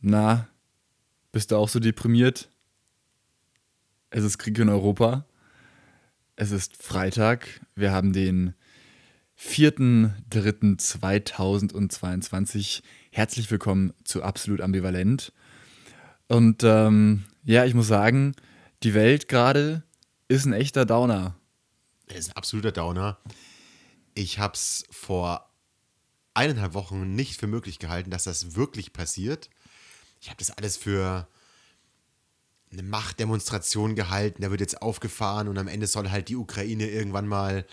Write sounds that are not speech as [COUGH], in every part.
Na, bist du auch so deprimiert? Es ist Krieg in Europa. Es ist Freitag. Wir haben den 4.3.2022. Herzlich willkommen zu Absolut Ambivalent. Und ähm, ja, ich muss sagen, die Welt gerade ist ein echter Downer. Er ist ein absoluter Downer. Ich habe es vor eineinhalb Wochen nicht für möglich gehalten, dass das wirklich passiert. Ich habe das alles für eine Machtdemonstration gehalten. Da wird jetzt aufgefahren und am Ende soll halt die Ukraine irgendwann mal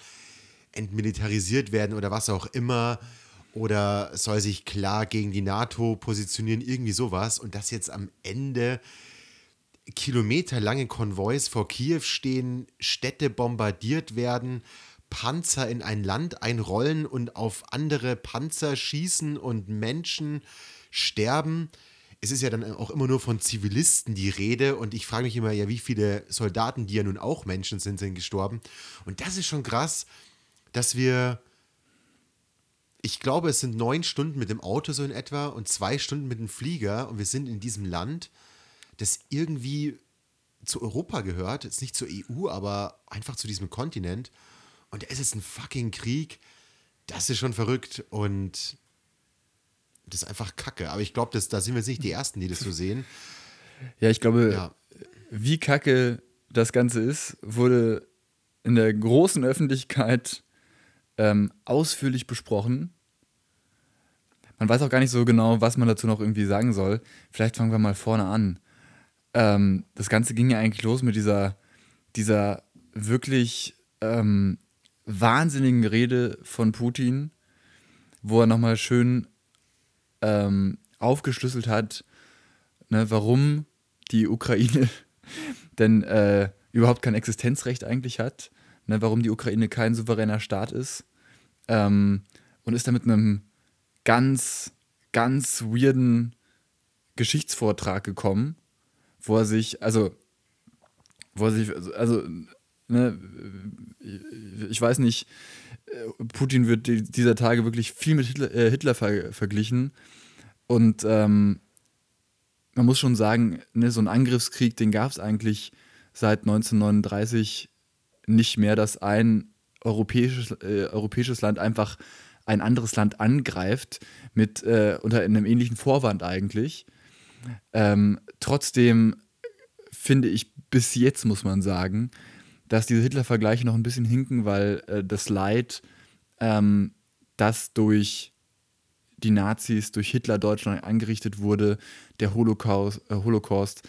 entmilitarisiert werden oder was auch immer. Oder soll sich klar gegen die NATO positionieren, irgendwie sowas. Und dass jetzt am Ende kilometerlange Konvois vor Kiew stehen, Städte bombardiert werden, Panzer in ein Land einrollen und auf andere Panzer schießen und Menschen sterben. Es ist ja dann auch immer nur von Zivilisten die Rede und ich frage mich immer, ja, wie viele Soldaten, die ja nun auch Menschen sind, sind gestorben. Und das ist schon krass, dass wir, ich glaube, es sind neun Stunden mit dem Auto so in etwa und zwei Stunden mit dem Flieger und wir sind in diesem Land, das irgendwie zu Europa gehört, jetzt nicht zur EU, aber einfach zu diesem Kontinent. Und es ist ein fucking Krieg. Das ist schon verrückt und das ist einfach kacke. Aber ich glaube, da sind wir nicht die [LAUGHS] Ersten, die das so sehen. Ja, ich glaube, ja. wie kacke das Ganze ist, wurde in der großen Öffentlichkeit ähm, ausführlich besprochen. Man weiß auch gar nicht so genau, was man dazu noch irgendwie sagen soll. Vielleicht fangen wir mal vorne an. Ähm, das Ganze ging ja eigentlich los mit dieser, dieser wirklich ähm, wahnsinnigen Rede von Putin, wo er nochmal schön ähm, aufgeschlüsselt hat, ne, warum die Ukraine [LAUGHS] denn äh, überhaupt kein Existenzrecht eigentlich hat, ne, warum die Ukraine kein souveräner Staat ist ähm, und ist da mit einem ganz, ganz weirden Geschichtsvortrag gekommen, wo er sich, also, wo er sich, also, ne, ich weiß nicht, äh, Putin wird dieser Tage wirklich viel mit Hitler, äh, Hitler ver verglichen. Und ähm, man muss schon sagen, ne, so ein Angriffskrieg, den gab es eigentlich seit 1939 nicht mehr, dass ein europäisches, äh, europäisches Land einfach ein anderes Land angreift, mit äh, unter einem ähnlichen Vorwand eigentlich. Ähm, trotzdem finde ich bis jetzt, muss man sagen, dass diese Hitler-Vergleiche noch ein bisschen hinken, weil äh, das Leid, ähm, das durch die Nazis, durch Hitler Deutschland angerichtet wurde, der Holocaust, äh, Holocaust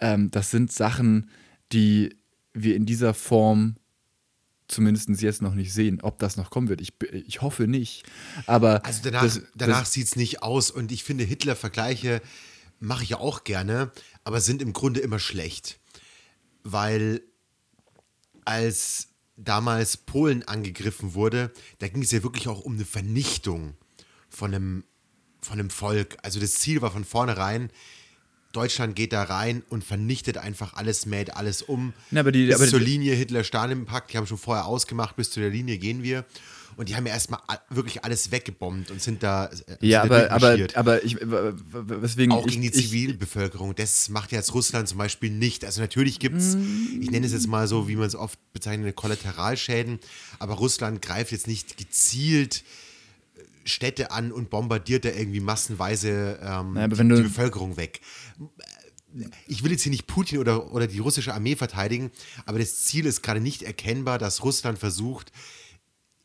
ähm, das sind Sachen, die wir in dieser Form zumindest jetzt noch nicht sehen. Ob das noch kommen wird, ich, ich hoffe nicht. Aber also danach, danach sieht es nicht aus und ich finde Hitler-Vergleiche mache ich ja auch gerne, aber sind im Grunde immer schlecht. Weil als damals Polen angegriffen wurde, da ging es ja wirklich auch um eine Vernichtung von einem, von einem Volk. Also das Ziel war von vornherein, Deutschland geht da rein und vernichtet einfach alles, mäht alles um. Na, aber die, bis aber zur Linie Hitler-Stalin-Pakt, die haben schon vorher ausgemacht, bis zu der Linie gehen wir. Und die haben ja erstmal wirklich alles weggebombt und sind da. Äh, ja, sind aber, aber, aber ich, weswegen. Auch gegen ich, die Zivilbevölkerung. Das macht jetzt Russland zum Beispiel nicht. Also, natürlich gibt es, mm. ich nenne es jetzt mal so, wie man es oft bezeichnet, Kollateralschäden. Aber Russland greift jetzt nicht gezielt äh, Städte an und bombardiert da irgendwie massenweise ähm, naja, die, die Bevölkerung weg ich will jetzt hier nicht Putin oder, oder die russische Armee verteidigen, aber das Ziel ist gerade nicht erkennbar, dass Russland versucht,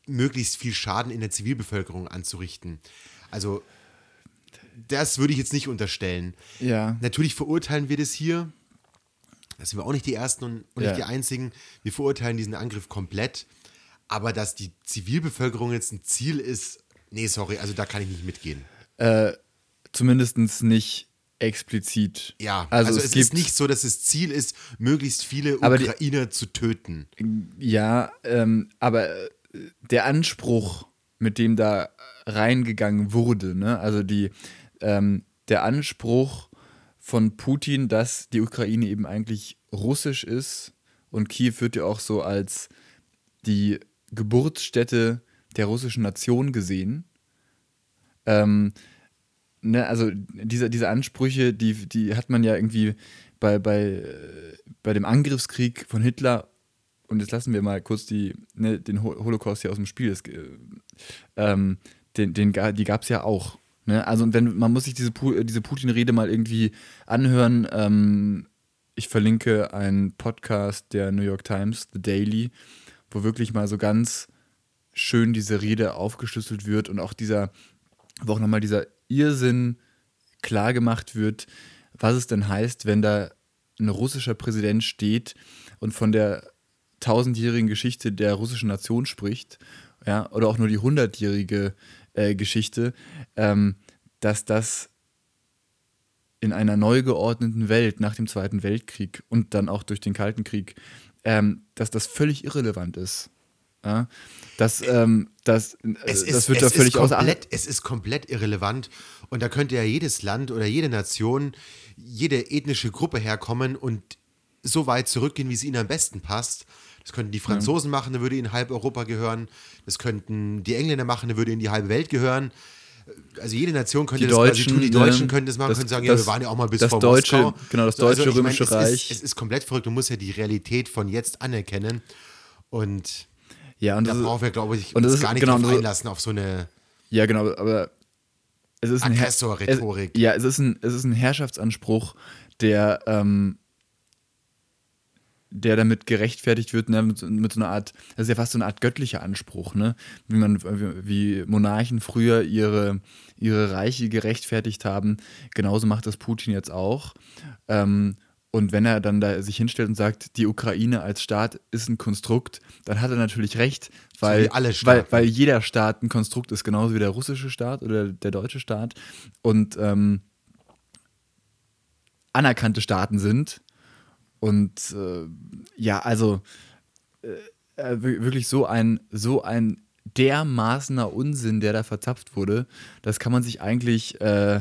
möglichst viel Schaden in der Zivilbevölkerung anzurichten. Also, das würde ich jetzt nicht unterstellen. Ja. Natürlich verurteilen wir das hier. Das sind wir auch nicht die Ersten und, und ja. nicht die Einzigen. Wir verurteilen diesen Angriff komplett. Aber dass die Zivilbevölkerung jetzt ein Ziel ist, nee, sorry, also da kann ich nicht mitgehen. Äh, Zumindest nicht explizit. Ja, also, also es, es ist nicht so, dass das Ziel ist, möglichst viele Ukrainer die, zu töten. Ja, ähm, aber äh, der Anspruch, mit dem da reingegangen wurde, ne? also die, ähm, der Anspruch von Putin, dass die Ukraine eben eigentlich russisch ist und Kiew wird ja auch so als die Geburtsstätte der russischen Nation gesehen. Ähm, ne, also diese, diese Ansprüche, die, die hat man ja irgendwie bei, bei, bei dem Angriffskrieg von Hitler, und jetzt lassen wir mal kurz die, ne, den Holocaust hier aus dem Spiel, das, ähm, den, den, die gab es ja auch. Ne? Also wenn man muss sich diese, diese Putin-Rede mal irgendwie anhören. Ähm, ich verlinke einen Podcast der New York Times, The Daily, wo wirklich mal so ganz schön diese Rede aufgeschlüsselt wird und auch dieser, wo auch nochmal dieser Irrsinn klar gemacht wird, was es denn heißt, wenn da ein russischer Präsident steht und von der tausendjährigen Geschichte der russischen Nation spricht, ja, oder auch nur die hundertjährige äh, Geschichte, ähm, dass das in einer neu geordneten Welt nach dem Zweiten Weltkrieg und dann auch durch den Kalten Krieg, ähm, dass das völlig irrelevant ist. Ja? Das, ähm, das, es ist, das wird da völlig außer Es ist komplett irrelevant und da könnte ja jedes Land oder jede Nation, jede ethnische Gruppe herkommen und so weit zurückgehen, wie es ihnen am besten passt. Das könnten die Franzosen machen, da würde ihnen halb Europa gehören. Das könnten die Engländer machen, da würde ihnen die halbe Welt gehören. Also jede Nation könnte die das Deutschen, tun. Die Deutschen ne, könnten das machen, das, können sagen, das, ja, wir waren ja auch mal bis das vor deutsche, Moskau. Genau, das deutsche also, römische meine, Reich. Es ist, es ist, komplett verrückt. Du musst ja die Realität von jetzt anerkennen. Und, ja, und da brauchen wir, glaube ich, uns gar nicht genau, drauf einlassen auf so eine ja, genau, aber es ist ein Aggressor-Rhetorik. Ja, es ist ein, es ist ein Herrschaftsanspruch, der ähm, der damit gerechtfertigt wird, ne, mit, mit, so einer Art, das ist ja fast so eine Art göttlicher Anspruch, ne? Wie man, wie Monarchen früher ihre, ihre Reiche gerechtfertigt haben, genauso macht das Putin jetzt auch. Ähm, und wenn er dann da sich hinstellt und sagt, die Ukraine als Staat ist ein Konstrukt, dann hat er natürlich recht, weil, so weil, weil jeder Staat ein Konstrukt ist, genauso wie der russische Staat oder der deutsche Staat. Und ähm, anerkannte Staaten sind, und äh, ja, also äh, äh wirklich so ein, so ein dermaßener Unsinn, der da verzapft wurde, das kann man sich eigentlich äh,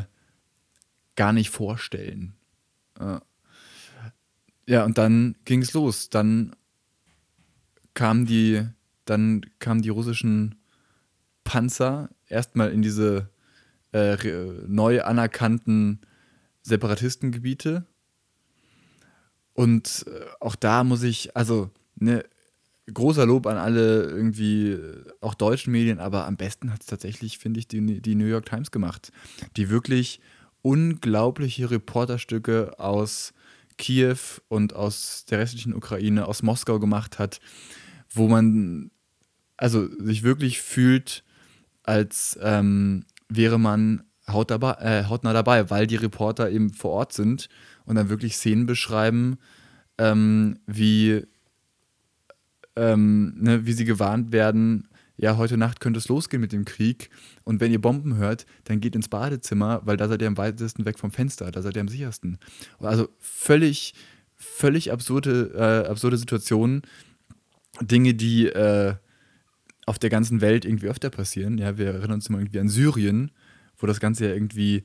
gar nicht vorstellen. Äh, ja, und dann ging es los. Dann kamen die, dann kamen die russischen Panzer erstmal in diese äh, neu anerkannten Separatistengebiete und äh, auch da muss ich, also, ne, großer Lob an alle irgendwie, äh, auch deutschen Medien, aber am besten hat es tatsächlich, finde ich, die, die New York Times gemacht, die wirklich unglaubliche Reporterstücke aus Kiew und aus der restlichen Ukraine, aus Moskau gemacht hat, wo man also sich wirklich fühlt, als ähm, wäre man haut dabei, äh, hautnah dabei, weil die Reporter eben vor Ort sind und dann wirklich Szenen beschreiben, ähm, wie, ähm, ne, wie sie gewarnt werden, ja, heute Nacht könnte es losgehen mit dem Krieg und wenn ihr Bomben hört, dann geht ins Badezimmer, weil da seid ihr am weitesten weg vom Fenster, da seid ihr am sichersten. Also völlig, völlig absurde, äh, absurde Situationen, Dinge, die äh, auf der ganzen Welt irgendwie öfter passieren. Ja, wir erinnern uns immer irgendwie an Syrien, wo das Ganze ja irgendwie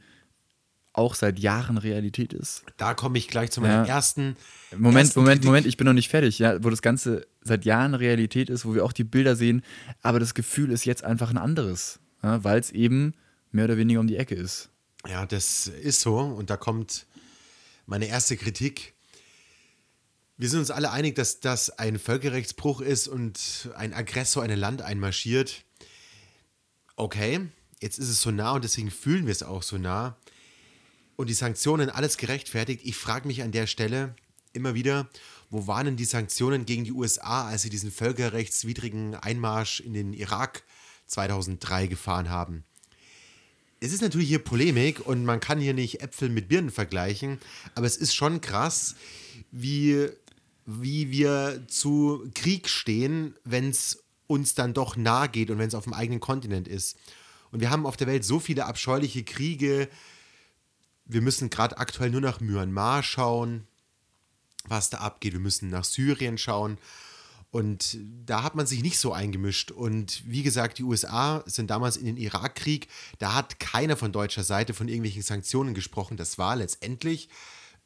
auch seit Jahren Realität ist. Da komme ich gleich zu meinem ja. ersten. Moment, ersten Moment. Moment, ich bin noch nicht fertig, ja, wo das Ganze seit Jahren Realität ist, wo wir auch die Bilder sehen, aber das Gefühl ist jetzt einfach ein anderes, ja, weil es eben mehr oder weniger um die Ecke ist. Ja, das ist so und da kommt meine erste Kritik. Wir sind uns alle einig, dass das ein Völkerrechtsbruch ist und ein Aggressor in ein Land einmarschiert. Okay, jetzt ist es so nah und deswegen fühlen wir es auch so nah und die Sanktionen alles gerechtfertigt. Ich frage mich an der Stelle immer wieder, wo waren denn die Sanktionen gegen die USA, als sie diesen völkerrechtswidrigen Einmarsch in den Irak 2003 gefahren haben? Es ist natürlich hier Polemik und man kann hier nicht Äpfel mit Birnen vergleichen, aber es ist schon krass, wie, wie wir zu Krieg stehen, wenn es uns dann doch nahe geht und wenn es auf dem eigenen Kontinent ist. Und wir haben auf der Welt so viele abscheuliche Kriege, wir müssen gerade aktuell nur nach Myanmar schauen, was da abgeht. Wir müssen nach Syrien schauen. Und da hat man sich nicht so eingemischt. Und wie gesagt, die USA sind damals in den Irakkrieg. Da hat keiner von deutscher Seite von irgendwelchen Sanktionen gesprochen. Das war letztendlich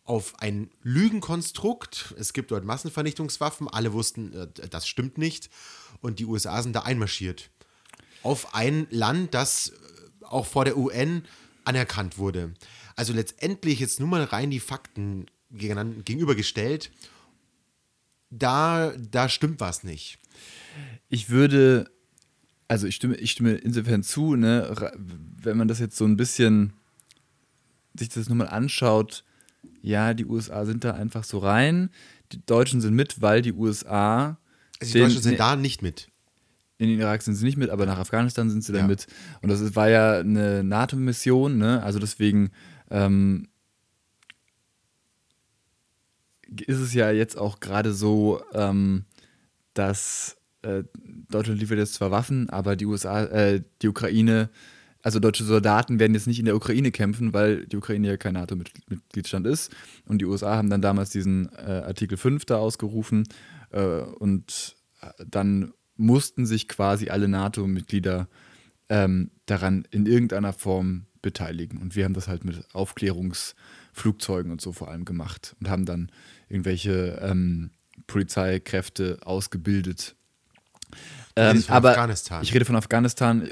auf ein Lügenkonstrukt. Es gibt dort Massenvernichtungswaffen. Alle wussten, äh, das stimmt nicht. Und die USA sind da einmarschiert. Auf ein Land, das auch vor der UN anerkannt wurde. Also letztendlich jetzt nur mal rein die Fakten gegenübergestellt, da, da stimmt was nicht. Ich würde, also ich stimme, ich stimme insofern zu, ne, wenn man das jetzt so ein bisschen sich das nochmal anschaut, ja, die USA sind da einfach so rein, die Deutschen sind mit, weil die USA. Also die den, Deutschen sind da nicht mit. In den Irak sind sie nicht mit, aber nach Afghanistan sind sie ja. dann mit. Und das war ja eine NATO-Mission, ne? Also deswegen ähm, ist es ja jetzt auch gerade so, ähm, dass äh, Deutschland liefert jetzt zwar Waffen, aber die USA, äh, die Ukraine, also deutsche Soldaten werden jetzt nicht in der Ukraine kämpfen, weil die Ukraine ja kein NATO-Mitgliedsstand ist. Und die USA haben dann damals diesen äh, Artikel 5 da ausgerufen äh, und dann mussten sich quasi alle NATO-Mitglieder ähm, daran in irgendeiner Form beteiligen. Und wir haben das halt mit Aufklärungsflugzeugen und so vor allem gemacht und haben dann irgendwelche ähm, Polizeikräfte ausgebildet. Ähm, aber Afghanistan. ich rede von Afghanistan.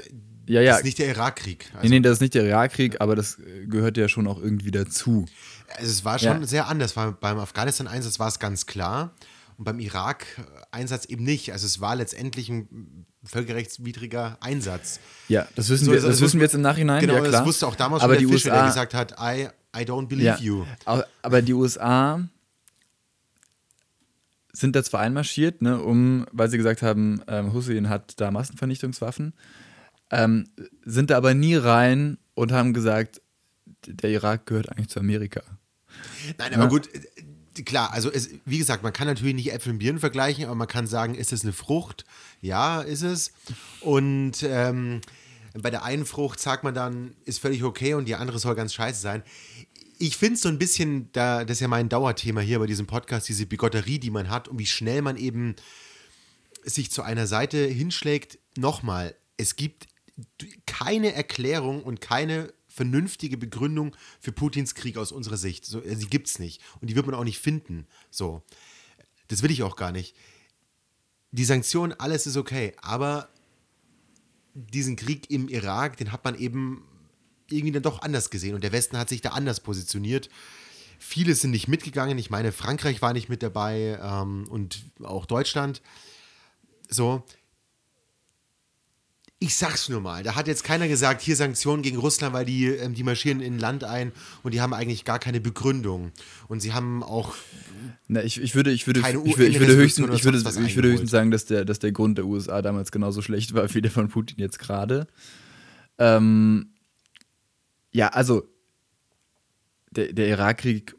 Ja, ja. Das ist nicht der Irakkrieg. Also. Nee, nee, das ist nicht der Irakkrieg, aber das gehört ja schon auch irgendwie dazu. Also es war schon ja. sehr anders. Beim Afghanistan-Einsatz war es ganz klar und beim Irak-Einsatz eben nicht. Also es war letztendlich ein völkerrechtswidriger Einsatz. Ja, das wissen, so, wir, das, das wissen wir jetzt im Nachhinein. Genau, ja, klar. das wusste auch damals aber schon der Fischer, der gesagt hat, I, I don't believe ja, you. Aber die USA sind da zwar einmarschiert, ne, um, weil sie gesagt haben, ähm, Hussein hat da Massenvernichtungswaffen, ähm, sind da aber nie rein und haben gesagt, der Irak gehört eigentlich zu Amerika. Nein, aber ja? gut, äh, klar, also es, wie gesagt, man kann natürlich nicht Äpfel und Birnen vergleichen, aber man kann sagen, ist es eine Frucht? Ja, ist es. Und ähm, bei der einen Frucht sagt man dann, ist völlig okay und die andere soll ganz scheiße sein ich finde es so ein bisschen, da, das ist ja mein Dauerthema hier bei diesem Podcast, diese Bigotterie, die man hat und wie schnell man eben sich zu einer Seite hinschlägt. Nochmal, es gibt keine Erklärung und keine vernünftige Begründung für Putins Krieg aus unserer Sicht. So, die gibt es nicht. Und die wird man auch nicht finden. So. Das will ich auch gar nicht. Die Sanktionen, alles ist okay. Aber diesen Krieg im Irak, den hat man eben irgendwie dann doch anders gesehen und der Westen hat sich da anders positioniert. Viele sind nicht mitgegangen. Ich meine, Frankreich war nicht mit dabei ähm, und auch Deutschland. So. Ich sag's nur mal, da hat jetzt keiner gesagt, hier Sanktionen gegen Russland, weil die, ähm, die marschieren in ein Land ein und die haben eigentlich gar keine Begründung. Und sie haben auch. Na, ich, ich würde, ich würde, ich würde, ich würde höchstens, ich würde, ich würde höchstens sagen, dass der, dass der Grund der USA damals genauso schlecht war wie der von Putin jetzt gerade. Ähm, ja, also der, der Irakkrieg,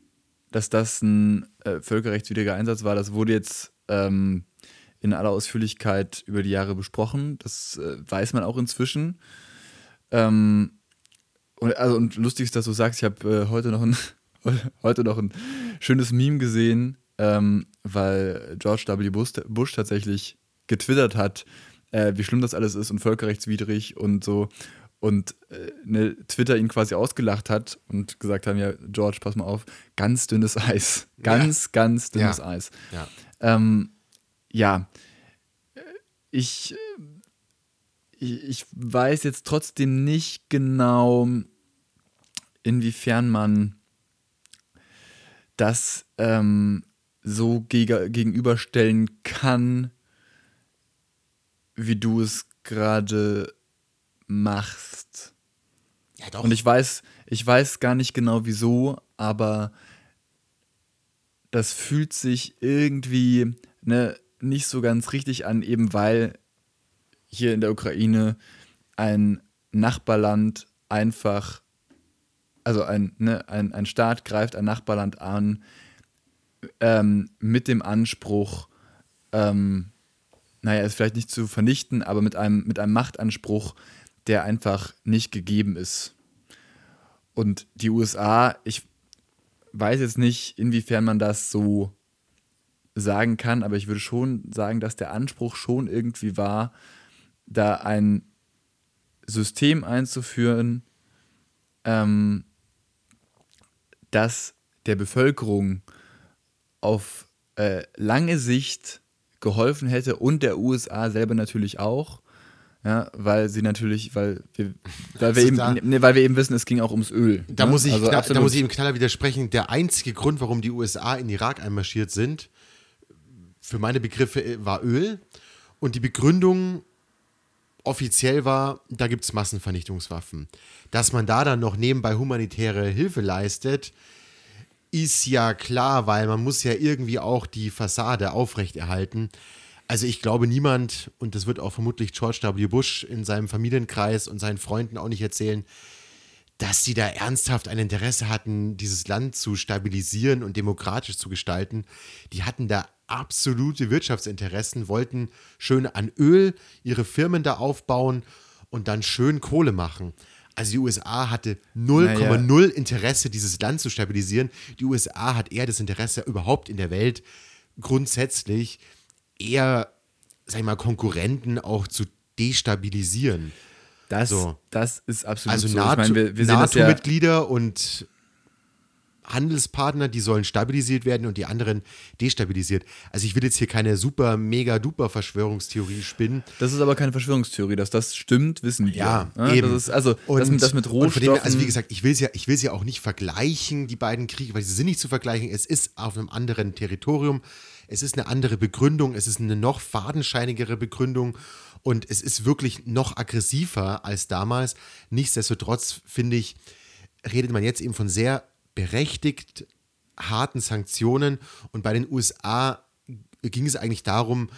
dass das ein äh, völkerrechtswidriger Einsatz war, das wurde jetzt ähm, in aller Ausführlichkeit über die Jahre besprochen. Das äh, weiß man auch inzwischen. Ähm, und, also, und lustig ist, dass du sagst, ich habe äh, heute, noch ein, [LAUGHS] heute noch ein schönes Meme gesehen, ähm, weil George W. Bush, Bush tatsächlich getwittert hat, äh, wie schlimm das alles ist und völkerrechtswidrig und so und äh, ne, Twitter ihn quasi ausgelacht hat und gesagt haben, ja, George, pass mal auf, ganz dünnes Eis. Ganz, ja. ganz dünnes ja. Eis. Ja. Ähm, ja, ich, ich, ich weiß jetzt trotzdem nicht genau, inwiefern man das ähm, so geg gegenüberstellen kann, wie du es gerade machst. Ja, doch. Und ich weiß, ich weiß gar nicht genau wieso, aber das fühlt sich irgendwie ne, nicht so ganz richtig an, eben weil hier in der Ukraine ein Nachbarland einfach, also ein, ne, ein, ein Staat greift ein Nachbarland an ähm, mit dem Anspruch, ähm, naja, es vielleicht nicht zu vernichten, aber mit einem, mit einem Machtanspruch, der einfach nicht gegeben ist. Und die USA, ich weiß jetzt nicht, inwiefern man das so sagen kann, aber ich würde schon sagen, dass der Anspruch schon irgendwie war, da ein System einzuführen, ähm, das der Bevölkerung auf äh, lange Sicht geholfen hätte und der USA selber natürlich auch, Ja, weil sie natürlich, weil wir, weil wir, also eben, nee, weil wir eben wissen, es ging auch ums Öl. Da, ne? muss, ich, also da, da muss ich im Knaller widersprechen. Der einzige Grund, warum die USA in Irak einmarschiert sind, für meine Begriffe äh, war Öl. Und die Begründung offiziell war, da gibt es Massenvernichtungswaffen. Dass man da dann noch nebenbei humanitäre Hilfe leistet, ist ja klar, weil man muss ja irgendwie auch die Fassade aufrechterhalten. Also ich glaube niemand, und das wird auch vermutlich George W. Bush in seinem Familienkreis und seinen Freunden auch nicht erzählen, dass sie da ernsthaft ein Interesse hatten, dieses Land zu stabilisieren und demokratisch zu gestalten. Die hatten da absolute Wirtschaftsinteressen, wollten schön an Öl ihre Firmen da aufbauen und dann schön Kohle machen. Also die USA hatte 0,0 naja. Interesse, dieses Land zu stabilisieren. Die USA hat eher das Interesse überhaupt in der Welt grundsätzlich eher, sag ich mal, Konkurrenten auch zu destabilisieren. Das, so. das ist absolut also so. NATO, ich mein, wir, wir NATO-Mitglieder ja und Handelspartner, die sollen stabilisiert werden und die anderen destabilisiert. Also ich will jetzt hier keine super, mega, duper Verschwörungstheorie spinnen. Das ist aber keine Verschwörungstheorie, dass das stimmt, wissen wir. Ja, ja eben. Das ist, also und, das, mit, das mit Rohstoffen. Dem, also wie gesagt, ich will sie ja, ich will sie ja auch nicht vergleichen, die beiden Kriege, weil sie sind nicht zu vergleichen. Es ist auf einem anderen Territorium. Es ist eine andere Begründung, es ist eine noch fadenscheinigere Begründung und es ist wirklich noch aggressiver als damals. Nichtsdestotrotz finde ich, redet man jetzt eben von sehr berechtigt harten Sanktionen. Und bei den USA ging es eigentlich darum,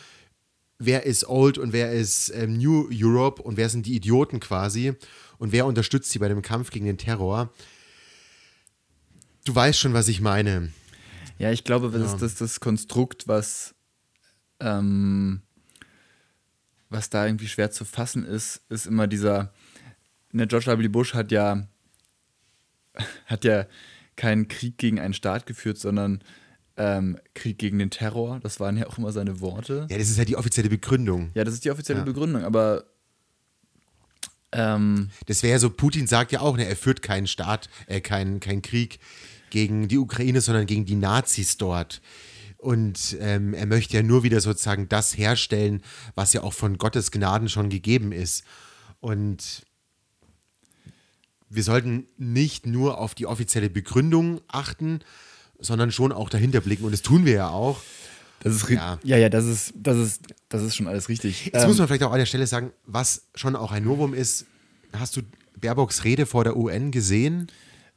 wer ist Old und wer ist ähm, New Europe und wer sind die Idioten quasi und wer unterstützt sie bei dem Kampf gegen den Terror. Du weißt schon, was ich meine. Ja, ich glaube, das ja. ist das, das Konstrukt, was, ähm, was da irgendwie schwer zu fassen ist, ist immer dieser, ne, George W. Bush hat ja, [LAUGHS] hat ja keinen Krieg gegen einen Staat geführt, sondern ähm, Krieg gegen den Terror. Das waren ja auch immer seine Worte. Ja, das ist ja die offizielle Begründung. Ja, das ist die offizielle ja. Begründung, aber ähm, das wäre ja so, Putin sagt ja auch, ne, er führt keinen Staat, äh, keinen kein Krieg gegen die Ukraine, sondern gegen die Nazis dort. Und ähm, er möchte ja nur wieder sozusagen das herstellen, was ja auch von Gottes Gnaden schon gegeben ist. Und wir sollten nicht nur auf die offizielle Begründung achten, sondern schon auch dahinter blicken. Und das tun wir ja auch. Das ist ja. ja, ja, das ist, das ist, das ist schon alles richtig. Jetzt ähm, muss man vielleicht auch an der Stelle sagen, was schon auch ein Novum ist. Hast du Baerbocks Rede vor der UN gesehen?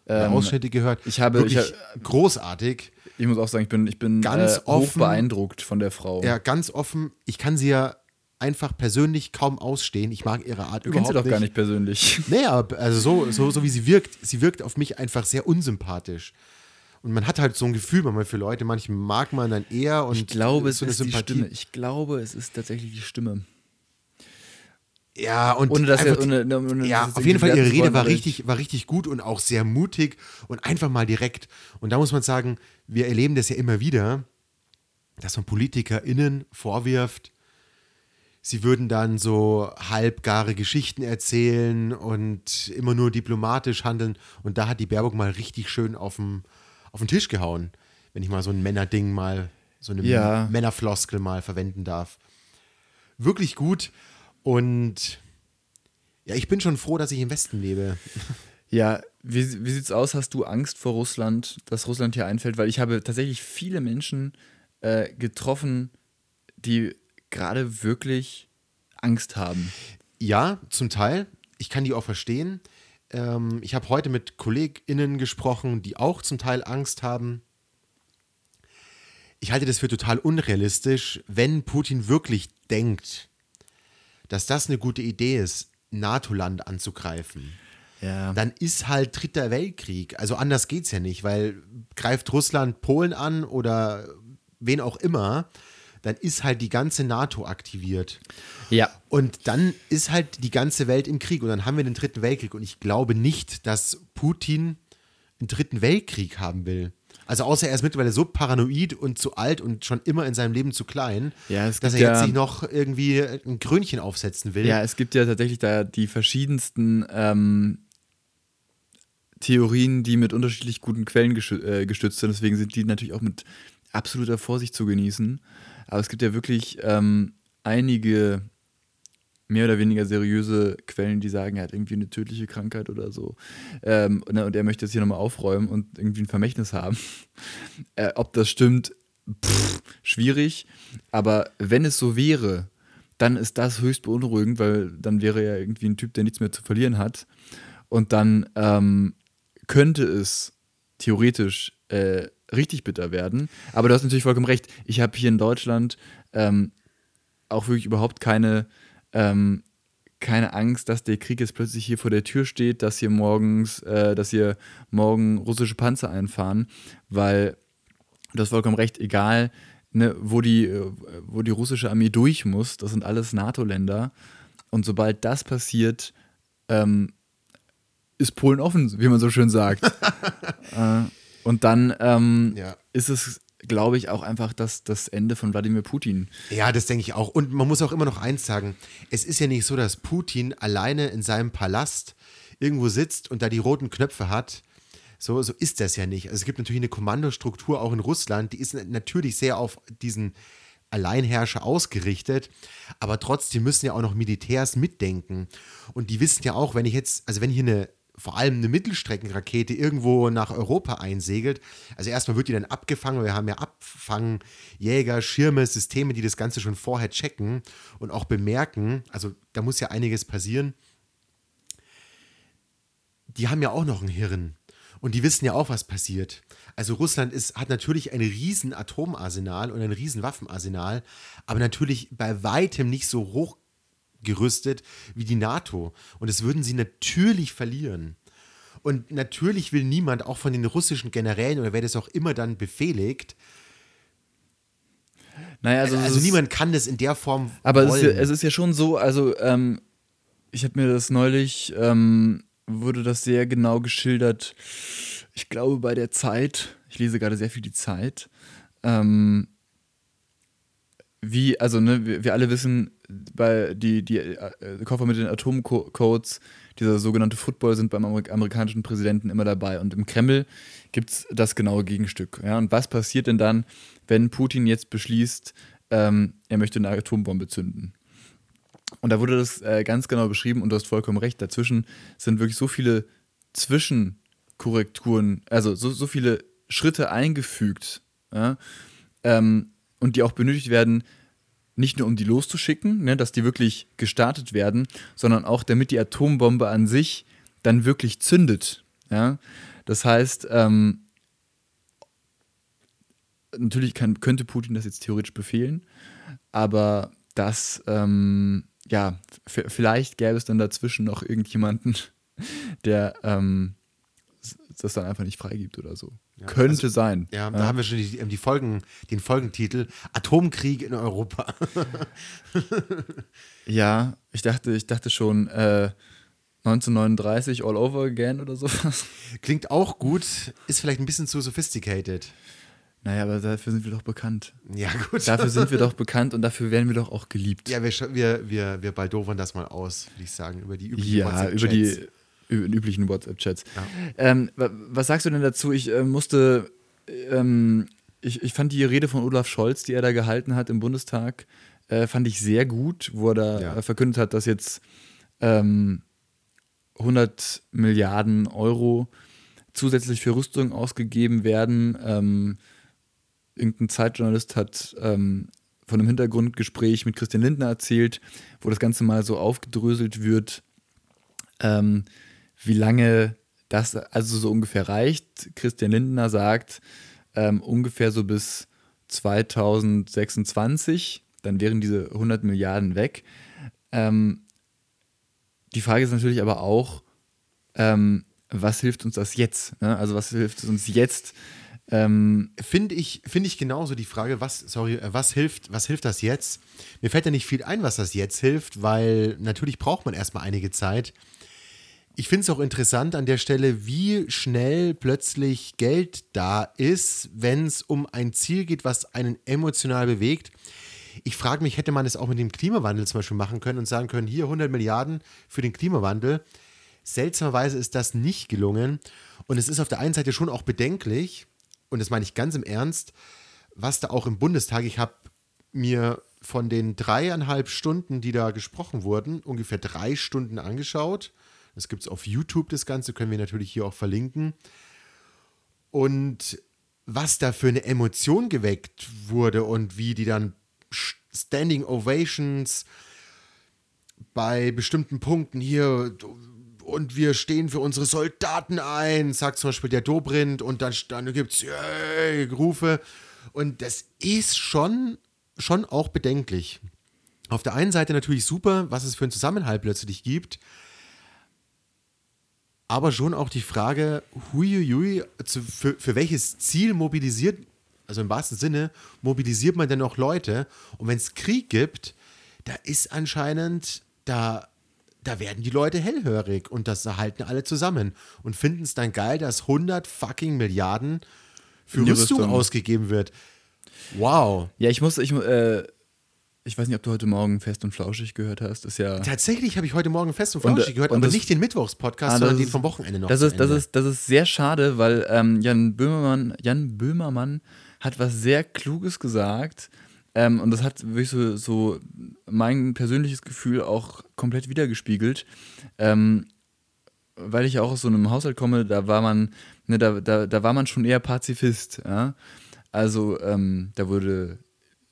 Ähm, Ausschnitte gehört? Ich habe, Wirklich ich großartig. Ich muss auch sagen, ich bin, ich bin ganz äh, hoch beeindruckt von der Frau. Ja, ganz offen. Ich kann sie ja einfach persönlich kaum ausstehen. Ich mag ihre Art du überhaupt nicht. Du kennst sie doch gar nicht persönlich. [LAUGHS] Naja, also so, so, so wie sie wirkt, sie wirkt auf mich einfach sehr unsympathisch. Und man hat halt so ein Gefühl manchmal für Leute, manche mag man dann eher und ich glaube, so es ist die Stimme. Ich glaube, es ist tatsächlich die Stimme. Ja, und ohne, dass er, ohne, ohne, ja, auf jeden Fall ihre Rede war richtig, war richtig gut und auch sehr mutig und einfach mal direkt. Und da muss man sagen, wir erleben das ja immer wieder, dass man PolitikerInnen vorwirft, sie würden dann so halbgare Geschichten erzählen und immer nur diplomatisch handeln. Und da hat die Baerbock mal richtig schön auf den, auf den Tisch gehauen, wenn ich mal so ein Männerding mal, so eine ja. Männerfloskel mal verwenden darf. Wirklich gut. Und ja, ich bin schon froh, dass ich im Westen lebe. Ja, wie, wie sieht's aus? Hast du Angst vor Russland, dass Russland hier einfällt? Weil ich habe tatsächlich viele Menschen äh, getroffen, die gerade wirklich Angst haben. Ja, zum Teil. Ich kann die auch verstehen. Ähm, ich habe heute mit KollegInnen gesprochen, die auch zum Teil Angst haben. Ich halte das für total unrealistisch, wenn Putin wirklich denkt, dass das eine gute Idee ist, NATO-Land anzugreifen. Ja. Dann ist halt Dritter Weltkrieg. Also anders geht es ja nicht, weil greift Russland Polen an oder wen auch immer, dann ist halt die ganze NATO aktiviert. Ja. Und dann ist halt die ganze Welt im Krieg und dann haben wir den Dritten Weltkrieg. Und ich glaube nicht, dass Putin einen Dritten Weltkrieg haben will. Also außer er ist mittlerweile so paranoid und zu alt und schon immer in seinem Leben zu klein, ja, dass er jetzt sich noch irgendwie ein Krönchen aufsetzen will. Ja, es gibt ja tatsächlich da die verschiedensten ähm, Theorien, die mit unterschiedlich guten Quellen äh, gestützt sind. Deswegen sind die natürlich auch mit absoluter Vorsicht zu genießen. Aber es gibt ja wirklich ähm, einige mehr oder weniger seriöse Quellen, die sagen, er hat irgendwie eine tödliche Krankheit oder so. Ähm, und, und, er möchte jetzt hier nochmal aufräumen und irgendwie ein Vermächtnis haben. [LAUGHS] äh, ob das stimmt, pff, schwierig. Aber wenn es so wäre, dann ist das höchst beunruhigend, weil dann wäre er irgendwie ein Typ, der nichts mehr zu verlieren hat. Und dann ähm, könnte es theoretisch äh, richtig bitter werden. Aber du hast natürlich vollkommen recht. Ich habe hier in Deutschland ähm, auch wirklich überhaupt keine, ähm, keine Angst, dass der Krieg jetzt plötzlich hier vor der Tür steht, dass hier morgens, äh, dass hier morgen russische Panzer einfahren, weil du hast vollkommen recht, egal ne, wo, die, äh, wo die russische Armee durch muss, das sind alles NATO-Länder. Und sobald das passiert, ähm, ist Polen offen, wie man so schön sagt. [LAUGHS] äh, und dann ähm, ja. ist es, glaube ich, auch einfach das, das Ende von Wladimir Putin. Ja, das denke ich auch. Und man muss auch immer noch eins sagen: Es ist ja nicht so, dass Putin alleine in seinem Palast irgendwo sitzt und da die roten Knöpfe hat so, so ist das ja nicht. Also es gibt natürlich eine Kommandostruktur auch in Russland, die ist natürlich sehr auf diesen Alleinherrscher ausgerichtet, aber trotzdem müssen ja auch noch Militärs mitdenken. Und die wissen ja auch, wenn ich jetzt, also wenn hier eine vor allem eine Mittelstreckenrakete irgendwo nach Europa einsegelt. Also erstmal wird die dann abgefangen, wir haben ja Abfangjäger, Schirme, Systeme, die das Ganze schon vorher checken und auch bemerken. Also da muss ja einiges passieren. Die haben ja auch noch ein Hirn. Und die wissen ja auch, was passiert. Also Russland ist, hat natürlich ein riesen Atomarsenal und ein riesen Waffenarsenal, aber natürlich bei weitem nicht so hoch gerüstet wie die NATO. Und das würden sie natürlich verlieren. Und natürlich will niemand, auch von den russischen Generälen oder wer das auch immer dann befehligt, naja, also, also niemand kann das in der Form. Aber es ist, ja, es ist, ja, schon so, also ähm, ich habe mir das neulich ähm, wurde das sehr genau geschildert. Ich glaube, bei der Zeit, ich lese gerade sehr viel die Zeit, ähm, wie, also ne, wir, wir, alle wissen, bei die, die äh, Koffer mit den Atomcodes, dieser sogenannte Football, sind beim amerikanischen Präsidenten immer dabei. Und im Kreml gibt es das genaue Gegenstück. Ja? Und was passiert denn dann, wenn Putin jetzt beschließt, ähm, er möchte eine Atombombe zünden? Und da wurde das äh, ganz genau beschrieben und du hast vollkommen recht. Dazwischen sind wirklich so viele Zwischenkorrekturen, also so, so viele Schritte eingefügt ja, ähm, und die auch benötigt werden, nicht nur um die loszuschicken, ne, dass die wirklich gestartet werden, sondern auch damit die Atombombe an sich dann wirklich zündet. Ja? Das heißt, ähm, natürlich kann, könnte Putin das jetzt theoretisch befehlen, aber das ähm, ja, vielleicht gäbe es dann dazwischen noch irgendjemanden, [LAUGHS] der ähm, das dann einfach nicht freigibt oder so. Ja, Könnte also, sein. Ja, da haben wir schon die, die, Folgen, den Folgentitel Atomkrieg in Europa. [LAUGHS] ja, ich dachte, ich dachte schon äh, 1939 all over again oder sowas. Klingt auch gut, ist vielleicht ein bisschen zu sophisticated. Naja, aber dafür sind wir doch bekannt. Ja, gut. Dafür sind wir [LAUGHS] doch bekannt und dafür werden wir doch auch geliebt. Ja, wir, wir, wir, wir baldowern das mal aus, würde ich sagen, über die üblichen Ja, über die üblichen WhatsApp-Chats. Ja. Ähm, was sagst du denn dazu? Ich äh, musste, ähm, ich, ich fand die Rede von Olaf Scholz, die er da gehalten hat im Bundestag, äh, fand ich sehr gut, wo er da ja. verkündet hat, dass jetzt ähm, 100 Milliarden Euro zusätzlich für Rüstung ausgegeben werden. Ähm, irgendein Zeitjournalist hat ähm, von einem Hintergrundgespräch mit Christian Lindner erzählt, wo das Ganze mal so aufgedröselt wird, ähm, wie lange das also so ungefähr reicht. Christian Lindner sagt ähm, ungefähr so bis 2026, dann wären diese 100 Milliarden weg. Ähm, die Frage ist natürlich aber auch, ähm, was hilft uns das jetzt? Ne? Also was hilft uns jetzt? Ähm, Finde ich, find ich genauso die Frage, was, sorry, äh, was hilft, was hilft das jetzt? Mir fällt ja nicht viel ein, was das jetzt hilft, weil natürlich braucht man erstmal einige Zeit. Ich finde es auch interessant an der Stelle, wie schnell plötzlich Geld da ist, wenn es um ein Ziel geht, was einen emotional bewegt. Ich frage mich, hätte man es auch mit dem Klimawandel zum Beispiel machen können und sagen können, hier 100 Milliarden für den Klimawandel. Seltsamerweise ist das nicht gelungen. Und es ist auf der einen Seite schon auch bedenklich, und das meine ich ganz im Ernst, was da auch im Bundestag, ich habe mir von den dreieinhalb Stunden, die da gesprochen wurden, ungefähr drei Stunden angeschaut. Das gibt es auf YouTube, das Ganze können wir natürlich hier auch verlinken. Und was da für eine Emotion geweckt wurde und wie die dann Standing Ovations bei bestimmten Punkten hier und wir stehen für unsere Soldaten ein, sagt zum Beispiel der Dobrindt und dann, dann gibt es Rufe. Und das ist schon, schon auch bedenklich. Auf der einen Seite natürlich super, was es für einen Zusammenhalt plötzlich gibt. Aber schon auch die Frage, huiuiui, für, für welches Ziel mobilisiert, also im wahrsten Sinne, mobilisiert man denn auch Leute? Und wenn es Krieg gibt, da ist anscheinend, da da werden die Leute hellhörig und das halten alle zusammen und finden es dann geil, dass 100 fucking Milliarden für Rüstung, Rüstung, ausgegeben wird. Wow. Ja, ich muss, ich, äh, ich weiß nicht, ob du heute Morgen Fest und Flauschig gehört hast. Ist ja Tatsächlich habe ich heute Morgen Fest und Flauschig und, gehört, und aber nicht den Mittwochspodcast, ah, sondern den vom Wochenende noch. Das ist, das, ist, das ist sehr schade, weil ähm, Jan Böhmermann, Jan Böhmermann hat was sehr Kluges gesagt ähm, und das hat wirklich so, so mein persönliches Gefühl auch komplett wiedergespiegelt. Ähm, weil ich auch aus so einem Haushalt komme, da war man, ne, da, da, da war man schon eher Pazifist, ja. Also ähm, da wurde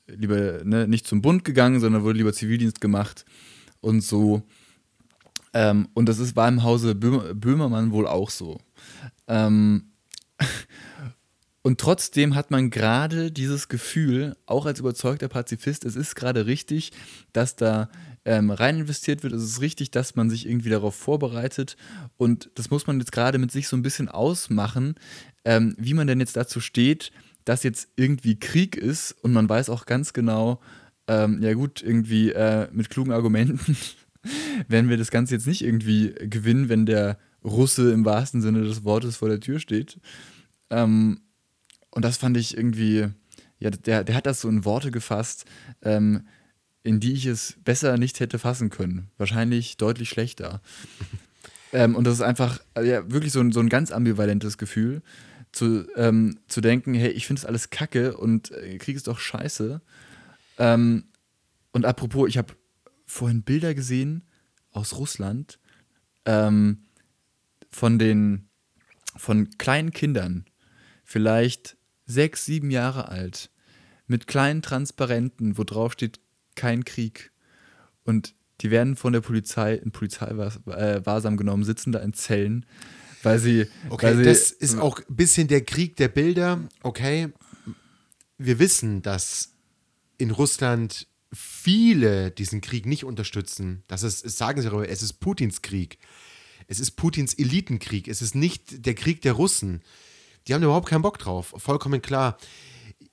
lieber ne, nicht zum Bund gegangen, sondern wurde lieber Zivildienst gemacht und so. Ähm, und das ist, war im Hause Böhmer, Böhmermann wohl auch so. Ähm, Und trotzdem hat man gerade dieses Gefühl, auch als überzeugter Pazifist, es ist gerade richtig, dass da ähm, rein investiert wird. Es ist richtig, dass man sich irgendwie darauf vorbereitet. Und das muss man jetzt gerade mit sich so ein bisschen ausmachen, ähm, wie man denn jetzt dazu steht, dass jetzt irgendwie Krieg ist. Und man weiß auch ganz genau, ähm, ja gut, irgendwie äh, mit klugen Argumenten [LAUGHS] werden wir das Ganze jetzt nicht irgendwie gewinnen, wenn der Russe im wahrsten Sinne des Wortes vor der Tür steht. Ähm, und das fand ich irgendwie, ja, der, der hat das so in Worte gefasst, ähm, in die ich es besser nicht hätte fassen können. Wahrscheinlich deutlich schlechter. [LAUGHS] ähm, und das ist einfach ja, wirklich so ein, so ein ganz ambivalentes Gefühl, zu, ähm, zu denken, hey, ich finde es alles kacke und äh, Krieg ist doch scheiße. Ähm, und apropos, ich habe vorhin Bilder gesehen aus Russland ähm, von den von kleinen Kindern, vielleicht sechs, sieben Jahre alt, mit kleinen Transparenten, wo drauf steht, kein Krieg. Und die werden von der Polizei in Polizeiwahrsam äh, genommen, sitzen da in Zellen, weil sie. Okay, weil sie, das ist auch ein bisschen der Krieg der Bilder. Okay, wir wissen, dass in Russland viele diesen Krieg nicht unterstützen. Das ist, sagen sie aber, es ist Putins Krieg. Es ist Putins Elitenkrieg. Es ist nicht der Krieg der Russen. Die haben überhaupt keinen Bock drauf. Vollkommen klar.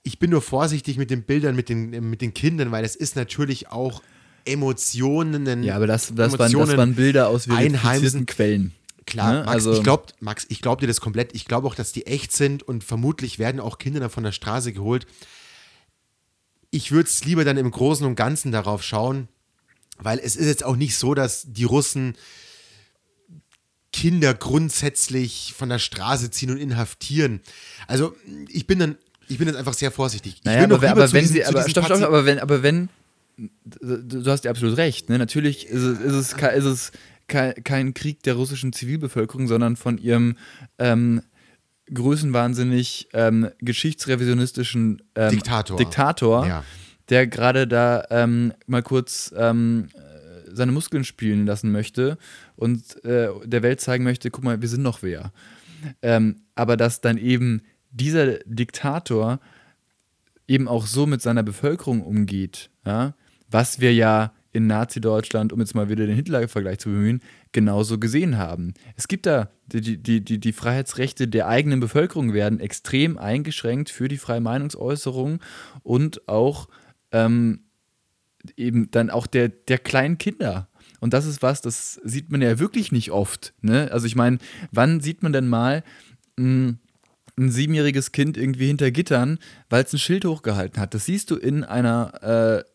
Ich bin nur vorsichtig mit den Bildern, mit den, mit den Kindern, weil es ist natürlich auch Emotionen. Ja, aber das, das, waren, das waren Bilder aus verifizierten Quellen. Klar, ne? Max, also, ich glaube, Max, ich glaube dir das komplett. Ich glaube auch, dass die echt sind und vermutlich werden auch Kinder dann von der Straße geholt. Ich würde es lieber dann im Großen und Ganzen darauf schauen, weil es ist jetzt auch nicht so, dass die Russen Kinder grundsätzlich von der Straße ziehen und inhaftieren. Also ich bin dann, ich bin jetzt einfach sehr vorsichtig. Ich naja, aber, aber wenn diesen, sie, aber, stopp, stopp, aber wenn, aber wenn, du hast ja absolut recht, ne? natürlich ist es, ist es, ist es kein, kein Krieg der russischen Zivilbevölkerung, sondern von ihrem ähm, größenwahnsinnig ähm, geschichtsrevisionistischen ähm, Diktator, Diktator ja. der gerade da ähm, mal kurz ähm, seine Muskeln spielen lassen möchte und äh, der Welt zeigen möchte, guck mal, wir sind noch wer. Ähm, aber dass dann eben dieser Diktator eben auch so mit seiner Bevölkerung umgeht, ja, was wir ja in Nazi-Deutschland, um jetzt mal wieder den Hitler-Vergleich zu bemühen, genauso gesehen haben. Es gibt da, die, die, die, die Freiheitsrechte der eigenen Bevölkerung werden extrem eingeschränkt für die freie Meinungsäußerung und auch ähm, eben dann auch der, der kleinen Kinder. Und das ist was, das sieht man ja wirklich nicht oft. Ne? Also ich meine, wann sieht man denn mal ein, ein siebenjähriges Kind irgendwie hinter Gittern, weil es ein Schild hochgehalten hat? Das siehst du in einer äh,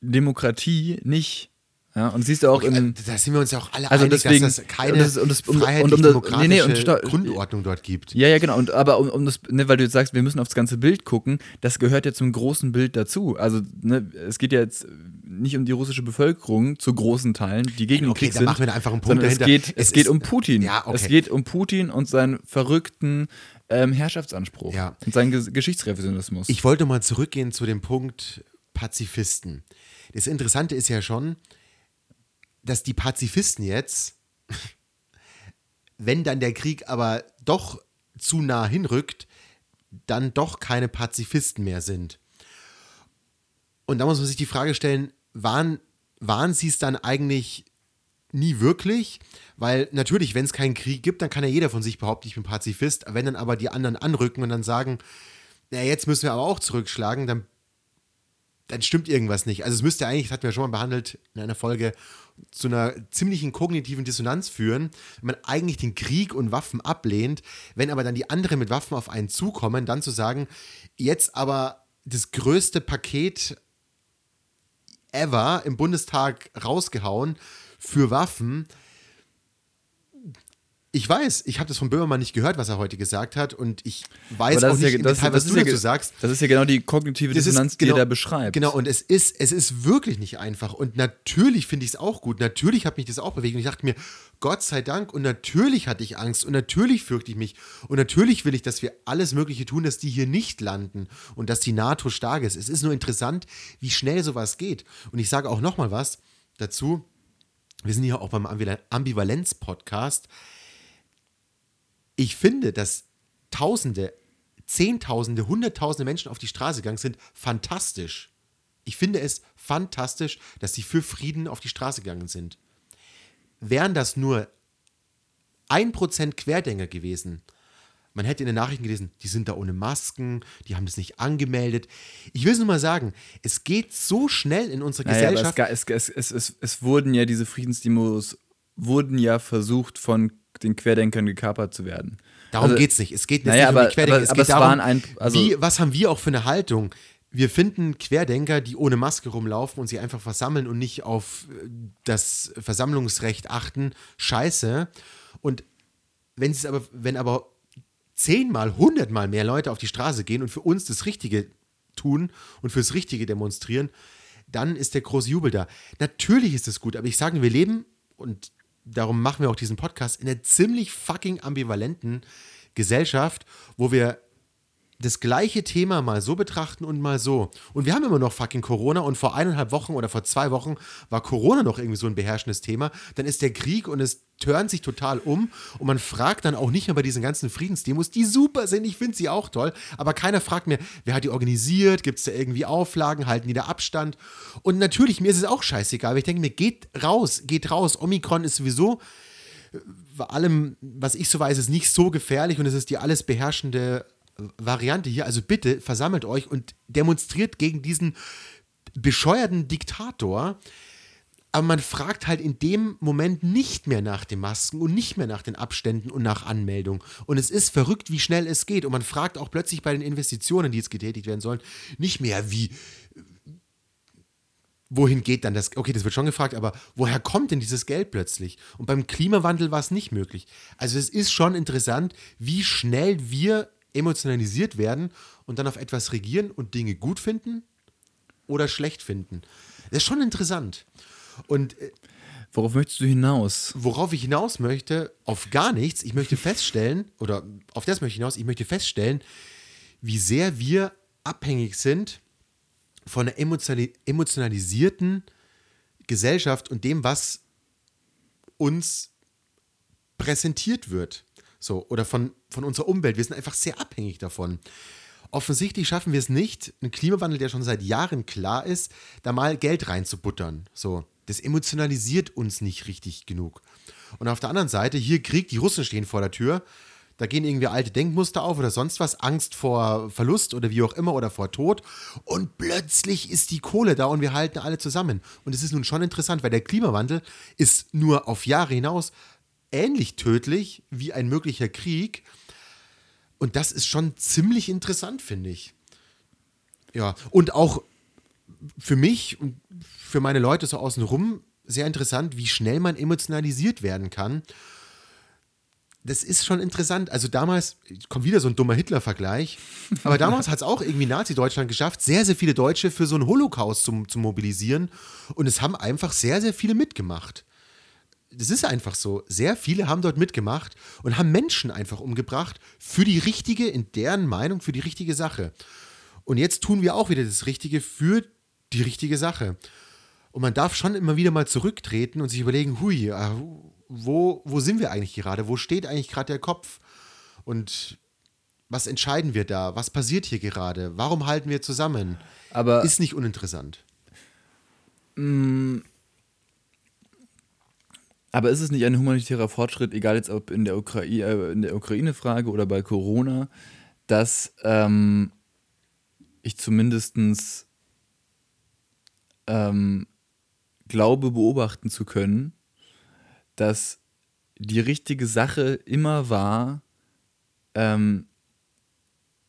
Demokratie nicht. Ja, und siehst du auch Okay, in, da sind wir uns ja auch alle Also einig, deswegen- dass es keine und das- und das- und- und das- demokratische nee, nee, und Grundordnung dort gibt. Ja, ja, genau. Und aber um, um das, ne, weil du jetzt sagst, wir müssen aufs ganze Bild gucken, das gehört ja zum großen Bild dazu. Also, ne, es geht ja jetzt nicht um die russische Bevölkerung zu großen Teilen, die gegen den Okay, Krieg dann sind. machen wir da einfach einen Punkt sondern es dahinter. geht, Es es geht ist- um Putin. Ja, okay. Es geht um Putin und seinen verrückten ähm, Herrschaftsanspruch Ja. und seinen Ges Geschichtsrevisionismus. Ich wollte mal zurückgehen zu dem Punkt Pazifisten. Das Interessante ist ja schon, dass die Pazifisten jetzt, wenn dann der Krieg aber doch zu nah hinrückt, dann doch keine Pazifisten mehr sind. Und da muss man sich die Frage stellen, waren, waren sie es dann eigentlich nie wirklich? Weil natürlich, wenn es keinen Krieg gibt, dann kann ja jeder von sich behaupten, ich bin Pazifist. Wenn dann aber die anderen anrücken und dann sagen, ja, jetzt müssen wir aber auch zurückschlagen, dann, dann stimmt irgendwas nicht. Also es müsste eigentlich, das hatten wir schon mal behandelt in einer Folge, zu einer ziemlichen kognitiven Dissonanz führen, wenn man eigentlich den Krieg und Waffen ablehnt, wenn aber dann die anderen mit Waffen auf einen zukommen, dann zu sagen, jetzt aber das größte Paket ever im Bundestag rausgehauen für Waffen. Ich weiß, ich habe das von Böhmermann nicht gehört, was er heute gesagt hat und ich weiß das auch nicht ja, das, Detail, das was ist du ja, dazu ge- sagst. Das ist ja genau die kognitive Das Dissonanz, genau- die er da beschreibt. Genau, und es ist, es ist wirklich nicht einfach. Und natürlich finde ich es auch gut. Natürlich hat mich das auch bewegt. Und ich dachte mir, Gott sei Dank. Und natürlich hatte ich Angst. Und natürlich fürchte ich mich. Und natürlich will ich, dass wir alles Mögliche tun, dass die hier nicht landen. Und dass die NATO stark ist. Es ist nur interessant, wie schnell sowas geht. Und ich sage auch noch mal was dazu. Wir sind hier auch beim Ambival- Ambivalenz-Podcast. Ich finde, dass Tausende, Zehntausende, Hunderttausende Menschen auf die Straße gegangen sind, fantastisch. Ich finde es fantastisch, dass sie für Frieden auf die Straße gegangen sind. Wären das nur ein Prozent Querdenker gewesen, man hätte in den Nachrichten gelesen, die sind da ohne Masken, die haben das nicht angemeldet. Ich will es nur mal sagen, es geht so schnell in unserer Naja, Gesellschaft. es, es, es, es wurden ja diese Friedensdemos, wurden ja versucht von den Querdenkern gekapert zu werden. Darum Also- geht es nicht. Es geht Naja, nicht um aber- die Querdenker. aber- es aber geht es darum, ein- also- wie, was haben wir auch für eine Haltung? Wir finden Querdenker, die ohne Maske rumlaufen und sie einfach versammeln und nicht auf äh, das Versammlungsrecht achten, scheiße. Und wenn es aber, wenn aber zehnmal, hundertmal mehr Leute auf die Straße gehen und für uns das Richtige tun und fürs Richtige demonstrieren, dann ist der große Jubel da. Natürlich ist es gut, aber ich sage, wir leben und darum machen wir auch diesen Podcast in einer ziemlich fucking ambivalenten Gesellschaft, wo wir das gleiche Thema mal so betrachten und mal so. Und wir haben immer noch fucking Corona und vor eineinhalb Wochen oder vor zwei Wochen war Corona noch irgendwie so ein beherrschendes Thema. Dann ist der Krieg und es turnt sich total um und man fragt dann auch nicht mehr bei diesen ganzen Friedensdemos, die super sind, ich finde sie auch toll, aber keiner fragt mehr, wer hat die organisiert, gibt es da irgendwie Auflagen, halten die da Abstand? Und natürlich, mir ist es auch scheißegal, weil ich denke mir, geht raus, geht raus. Omikron ist sowieso bei allem, was ich so weiß, ist nicht so gefährlich und es ist die alles beherrschende Variante hier. Also bitte versammelt euch und demonstriert gegen diesen bescheuerten Diktator. Aber man fragt halt in dem Moment nicht mehr nach den Masken und nicht mehr nach den Abständen und nach Anmeldung. Und es ist verrückt, wie schnell es geht. Und man fragt auch plötzlich bei den Investitionen, die jetzt getätigt werden sollen, nicht mehr, wie, wohin geht dann das? Okay, das wird schon gefragt, aber woher kommt denn dieses Geld plötzlich? Und beim Klimawandel war es nicht möglich. Also es ist schon interessant, wie schnell wir emotionalisiert werden und dann auf etwas regieren und Dinge gut finden oder schlecht finden. Das ist schon interessant. Und äh, Worauf möchtest du hinaus? worauf ich hinaus möchte, auf gar nichts, ich möchte feststellen, oder auf das möchte ich hinaus, ich möchte feststellen, wie sehr wir abhängig sind von einer emotionali emotionalisierten Gesellschaft und dem, was uns präsentiert wird. So, oder von, von unserer Umwelt. Wir sind einfach sehr abhängig davon. Offensichtlich schaffen wir es nicht, einen Klimawandel, der schon seit Jahren klar ist, da mal Geld reinzubuttern. So, das emotionalisiert uns nicht richtig genug. Und auf der anderen Seite, hier Krieg, die Russen stehen vor der Tür. Da gehen irgendwie alte Denkmuster auf oder sonst was, Angst vor Verlust oder wie auch immer oder vor Tod. Und plötzlich ist die Kohle da und wir halten alle zusammen. Und es ist nun schon interessant, weil der Klimawandel ist nur auf Jahre hinaus ähnlich tödlich wie ein möglicher Krieg. Und das ist schon ziemlich interessant, finde ich. Ja, und auch für mich und für meine Leute so außenrum sehr interessant, wie schnell man emotionalisiert werden kann. Das ist schon interessant. Also damals, kommt wieder so ein dummer Hitler-Vergleich, aber damals hat es auch irgendwie Nazi-Deutschland geschafft, sehr, sehr viele Deutsche für so einen Holocaust zu, zu mobilisieren. Und es haben einfach sehr, sehr viele mitgemacht. Das ist einfach so. Sehr viele haben dort mitgemacht und haben Menschen einfach umgebracht für die richtige, in deren Meinung, für die richtige Sache. Und jetzt tun wir auch wieder das Richtige für die richtige Sache. Und man darf schon immer wieder mal zurücktreten und sich überlegen, hui, äh, wo, wo sind wir eigentlich gerade? Wo steht eigentlich gerade der Kopf? Und was entscheiden wir da? Was passiert hier gerade? Warum halten wir zusammen? Aber ist nicht uninteressant. Aber ist es nicht ein humanitärer Fortschritt, egal jetzt ob in der, Ukra äh, in der Ukraine-Frage oder bei Corona, dass ähm, ich zumindest ähm, glaube beobachten zu können, dass die richtige Sache immer war, ähm,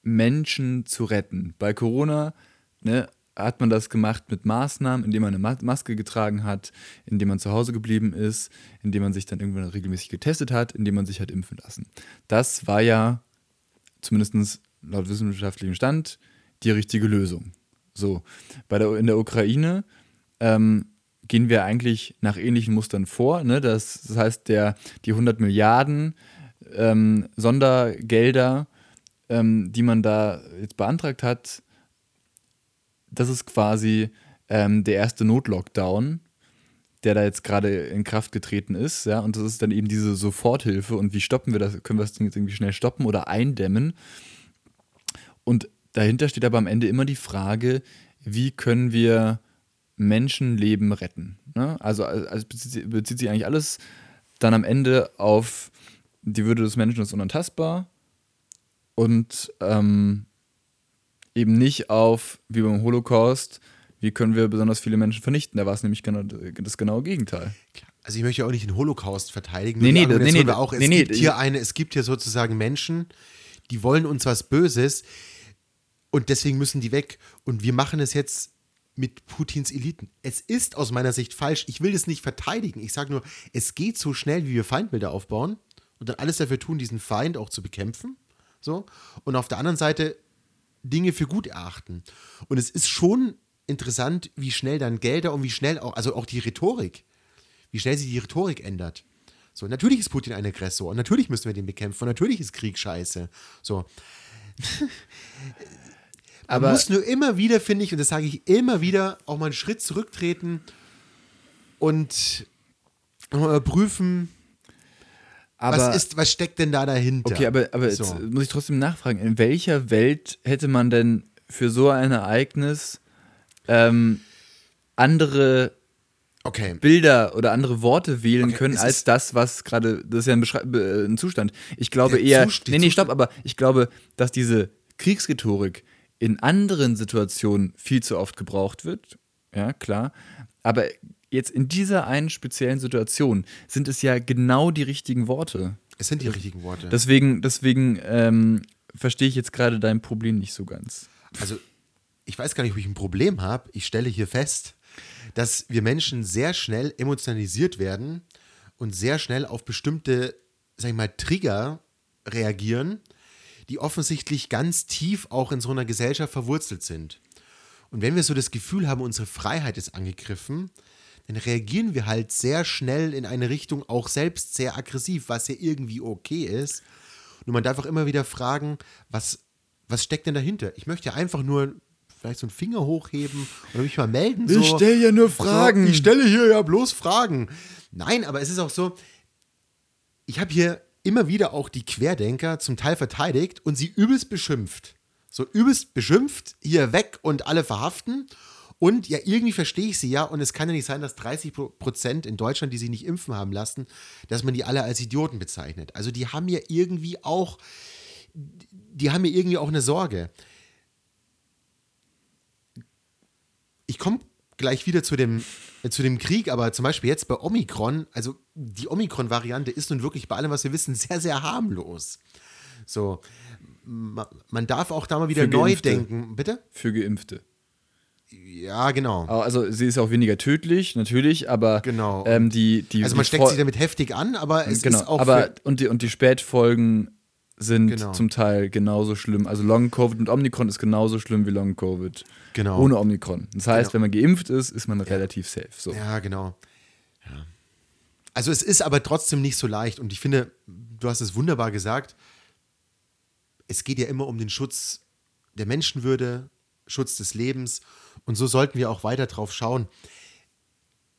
Menschen zu retten. Bei Corona ne, hat man das gemacht mit Maßnahmen, indem man eine Maske getragen hat, indem man zu Hause geblieben ist, indem man sich dann irgendwann regelmäßig getestet hat, indem man sich hat impfen lassen. Das war ja zumindest laut wissenschaftlichem Stand die richtige Lösung. So, bei der, in der Ukraine ähm, gehen wir eigentlich nach ähnlichen Mustern vor. Ne? Das, das heißt, der, die 100 Milliarden ähm, Sondergelder, ähm, die man da jetzt beantragt hat, das ist quasi ähm, der erste Notlockdown, der da jetzt gerade in Kraft getreten ist. Ja? Und das ist dann eben diese Soforthilfe. Und wie stoppen wir das? Können wir das Ding jetzt irgendwie schnell stoppen oder eindämmen? Und dahinter steht aber am Ende immer die Frage, wie können wir Menschenleben retten? Ne? Also, also bezieht, bezieht sich eigentlich alles dann am Ende auf die Würde des Menschen ist unantastbar und ähm, eben nicht auf, wie beim Holocaust, wie können wir besonders viele Menschen vernichten. Da war es nämlich genau das genaue Gegenteil. Also ich möchte ja auch nicht den Holocaust verteidigen. Nee, nee, nee, nee, auch, es nee, gibt hier eine, es gibt hier sozusagen Menschen, die wollen uns was Böses, und deswegen müssen die weg. Und wir machen es jetzt mit Putins Eliten. Es ist aus meiner Sicht falsch. Ich will das nicht verteidigen. Ich sage nur, es geht so schnell, wie wir Feindbilder aufbauen und dann alles dafür tun, diesen Feind auch zu bekämpfen. So. Und auf der anderen Seite Dinge für gut erachten. Und es ist schon interessant, wie schnell dann Gelder und wie schnell auch, also auch die Rhetorik, wie schnell sich die Rhetorik ändert. So, natürlich ist Putin ein Aggressor und natürlich müssen wir den bekämpfen und natürlich ist Krieg scheiße. So. [LAUGHS] Aber Man muss nur immer wieder, finde ich, und das sage ich immer wieder, auch mal einen Schritt zurücktreten und prüfen, aber, was, ist, was steckt denn da dahinter? Okay, aber, aber so. jetzt muss ich trotzdem nachfragen, in welcher Welt hätte man denn für so ein Ereignis ähm, andere okay. Bilder oder andere Worte wählen okay, können als das, was gerade, das ist ja ein, Beschrei äh, ein Zustand. Ich glaube eher, Zust nee, nee, stopp, aber ich glaube, dass diese Kriegsrhetorik in anderen Situationen viel zu oft gebraucht wird. Ja, klar. Aber jetzt in dieser einen speziellen Situation sind es ja genau die richtigen Worte. Es sind die richtigen Worte. Deswegen, deswegen ähm, verstehe ich jetzt gerade dein Problem nicht so ganz. Also, ich weiß gar nicht, ob ich ein Problem habe. Ich stelle hier fest, dass wir Menschen sehr schnell emotionalisiert werden und sehr schnell auf bestimmte, sag ich mal, Trigger reagieren, die offensichtlich ganz tief auch in so einer Gesellschaft verwurzelt sind. Und wenn wir so das Gefühl haben, unsere Freiheit ist angegriffen, dann reagieren wir halt sehr schnell in eine Richtung, auch selbst sehr aggressiv, was ja irgendwie okay ist. Und man darf auch immer wieder fragen, was, was steckt denn dahinter? Ich möchte ja einfach nur vielleicht so einen Finger hochheben oder mich mal melden. So. Ich stelle ja nur Fragen. So, ich stelle hier ja bloß Fragen. Nein, aber es ist auch so, ich habe hier immer wieder auch die Querdenker zum Teil verteidigt und sie übelst beschimpft. So übelst beschimpft, hier weg und alle verhaften. Und ja, irgendwie verstehe ich sie ja. Und es kann ja nicht sein, dass 30 Prozent in Deutschland, die sich nicht impfen haben lassen, dass man die alle als Idioten bezeichnet. Also die haben ja irgendwie auch, die haben ja irgendwie auch eine Sorge. Ich komme gleich wieder zu dem, äh, zu dem Krieg, aber zum Beispiel jetzt bei Omikron, also die Omikron-Variante ist nun wirklich bei allem, was wir wissen, sehr, sehr harmlos. So, man darf auch da mal wieder Für neu Geimpfte. denken. Bitte? Für Geimpfte. Ja, genau. Also sie ist auch weniger tödlich, natürlich, aber Genau. ähm, die, die Also man die steckt Fol- sich damit heftig an, aber es genau, ist auch aber und die, und die Spätfolgen sind Genau. zum Teil genauso schlimm. Also Long Covid und Omikron ist genauso schlimm wie Long Covid. Genau. Ohne Omikron. Das heißt, Genau. wenn man geimpft ist, ist man relativ safe. So. Ja, genau. Ja. Also es ist aber trotzdem nicht so leicht und ich finde, du hast es wunderbar gesagt, es geht ja immer um den Schutz der Menschenwürde, Schutz des Lebens und so sollten wir auch weiter drauf schauen.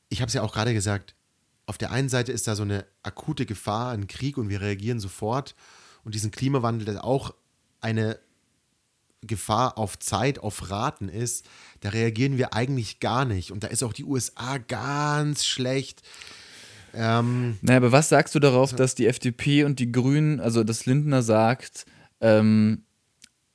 Ich habe es ja auch gerade gesagt, auf der einen Seite ist da so eine akute Gefahr, ein Krieg und wir reagieren sofort und diesen Klimawandel, der auch eine Gefahr auf Zeit, auf Raten ist, da reagieren wir eigentlich gar nicht. Und da ist auch die USA ganz schlecht. Ähm, Naja, aber was sagst du darauf, dass die FDP und die Grünen, also dass Lindner sagt, ähm,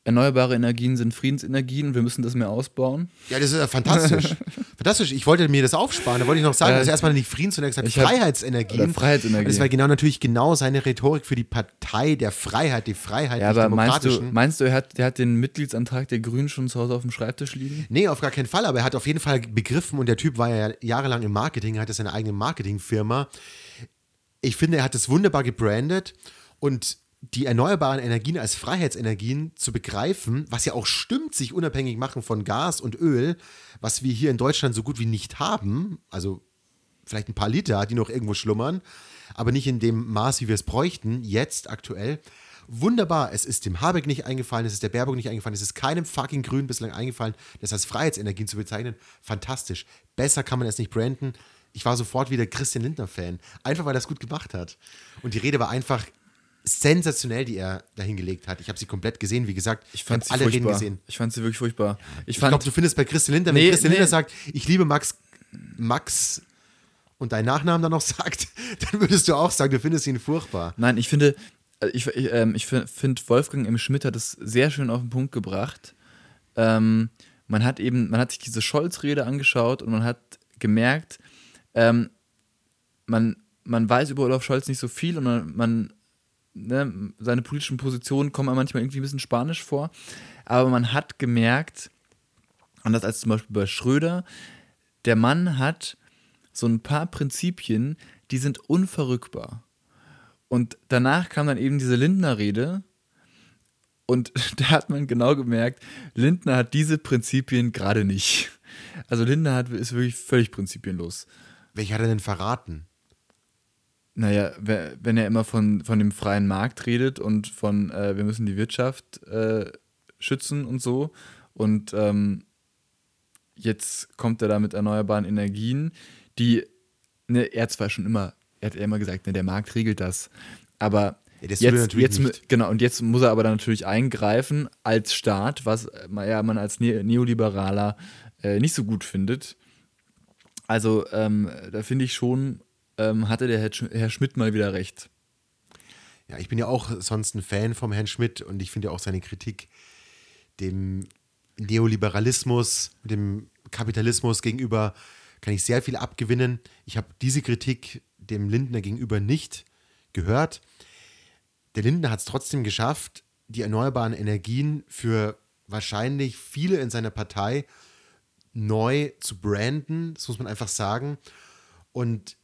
erneuerbare Energien sind Friedensenergien und wir müssen das mehr ausbauen? ja, das ist ja fantastisch. [LAUGHS] fantastisch. Ich wollte mir das aufsparen. Da wollte ich noch sagen, Äh, also erstmal nicht Frieden, sondern gesagt Freiheitsenergien. Freiheitsenergien. Das war genau natürlich genau seine Rhetorik für die Partei der Freiheit, die Freiheit Ja, aber meinst du, meinst du, er hat, der hat den Mitgliedsantrag der Grünen schon zu Hause auf dem Schreibtisch liegen? Nee, auf gar keinen Fall, aber er hat auf jeden Fall begriffen und der Typ war ja jahrelang im Marketing, hatte seine eigene Marketingfirma. Ich finde, er hat es wunderbar gebrandet und die erneuerbaren Energien als Freiheitsenergien zu begreifen, was ja auch stimmt, sich unabhängig machen von Gas und Öl, was wir hier in Deutschland so gut wie nicht haben, also vielleicht ein paar Liter, die noch irgendwo schlummern, aber nicht in dem Maß, wie wir es bräuchten, jetzt aktuell. Wunderbar, es ist dem Habeck nicht eingefallen, es ist der Baerbock nicht eingefallen, es ist keinem fucking Grün bislang eingefallen, das als Freiheitsenergien zu bezeichnen. Fantastisch. Besser kann man es nicht branden. Ich war sofort wieder Christian Lindner-Fan, einfach weil er es gut gemacht hat. Und die Rede war einfach sensationell, die er dahingelegt hat. Ich habe sie komplett gesehen, wie gesagt. Ich fand hab sie alle Reden furchtbar. gesehen. Ich fand sie wirklich furchtbar. Ich Ich fand, glaube, du findest bei Christian Lindner, wenn Nee, Christian nee. Lindner sagt, ich liebe Max, Max und deinen Nachnamen dann noch [LAUGHS] sagt, dann würdest du auch sagen, du findest ihn furchtbar. Nein, ich finde, äh, ich, ich, ähm, ich finde, Wolfgang M. Schmidt hat es sehr schön auf den Punkt gebracht. Ähm, man hat eben, man hat sich diese Scholz-Rede angeschaut und man hat gemerkt, ähm, man, man weiß über Olaf Scholz nicht so viel und man, man ne, seine politischen Positionen kommen manchmal irgendwie ein bisschen spanisch vor, aber man hat gemerkt, anders als zum Beispiel bei Schröder, der Mann hat so ein paar Prinzipien, die sind unverrückbar. Und danach kam dann eben diese Lindner-Rede. Und [LAUGHS] da hat man genau gemerkt, Lindner hat diese Prinzipien gerade nicht. Also Lindner hat, ist wirklich völlig prinzipienlos. Welche hat er denn verraten? Naja, we- wenn er immer von, von dem freien Markt redet und von, äh, wir müssen die Wirtschaft äh, schützen und so. Und ähm, jetzt kommt er da mit erneuerbaren Energien, die, ne, er hat zwar schon immer, er hat immer gesagt, ne, der Markt regelt das. Aber Ja, das jetzt, jetzt, nicht. genau, und jetzt muss er aber dann natürlich eingreifen als Staat, was äh, man- ja, man als Ne- Neoliberaler äh, nicht so gut findet. Also ähm, da finde ich schon, ähm, hatte der Herr, Sch Herr Schmidt mal wieder recht. Ja, ich bin ja auch sonst ein Fan vom Herrn Schmidt und ich finde ja auch seine Kritik dem Neoliberalismus, dem Kapitalismus gegenüber kann ich sehr viel abgewinnen. Ich habe diese Kritik dem Lindner gegenüber nicht gehört. Der Lindner hat es trotzdem geschafft, die erneuerbaren Energien für wahrscheinlich viele in seiner Partei neu zu branden, das muss man einfach sagen. Und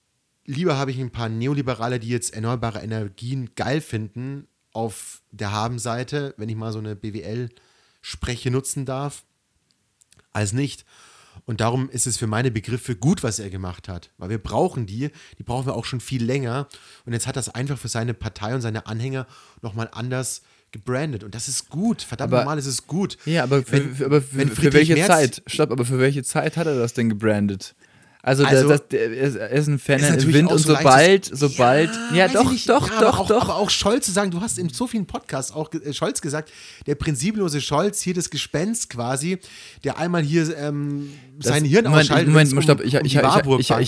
lieber habe ich ein paar Neoliberale, die jetzt erneuerbare Energien geil finden, auf der Habenseite, wenn ich mal so eine BWL-Spreche nutzen darf, als nicht. Und darum ist es für meine Begriffe gut, was er gemacht hat. Weil wir brauchen die, die brauchen wir auch schon viel länger. Und jetzt hat das einfach für seine Partei und seine Anhänger nochmal anders gebrandet. Und das ist gut. Verdammt Aber- normal, es ist gut. Ja, aber für, Wenn- für, aber für, wenn für welche Merz- Zeit? Stopp, aber für welche Zeit hat er das denn gebrandet? Also, Also- das, das, er ist- ein Fan Ist Wind und so sobald, sobald, ja, weiß doch, ich nicht. doch, ja, doch, aber auch, doch. Aber auch Scholz zu sagen, du hast in so vielen Podcasts auch äh, Scholz gesagt, der prinzipiellose Scholz, hier das Gespenst quasi, der einmal hier ähm, sein Hirn Moment, ausschaltet. Moment, um, stopp, ich, um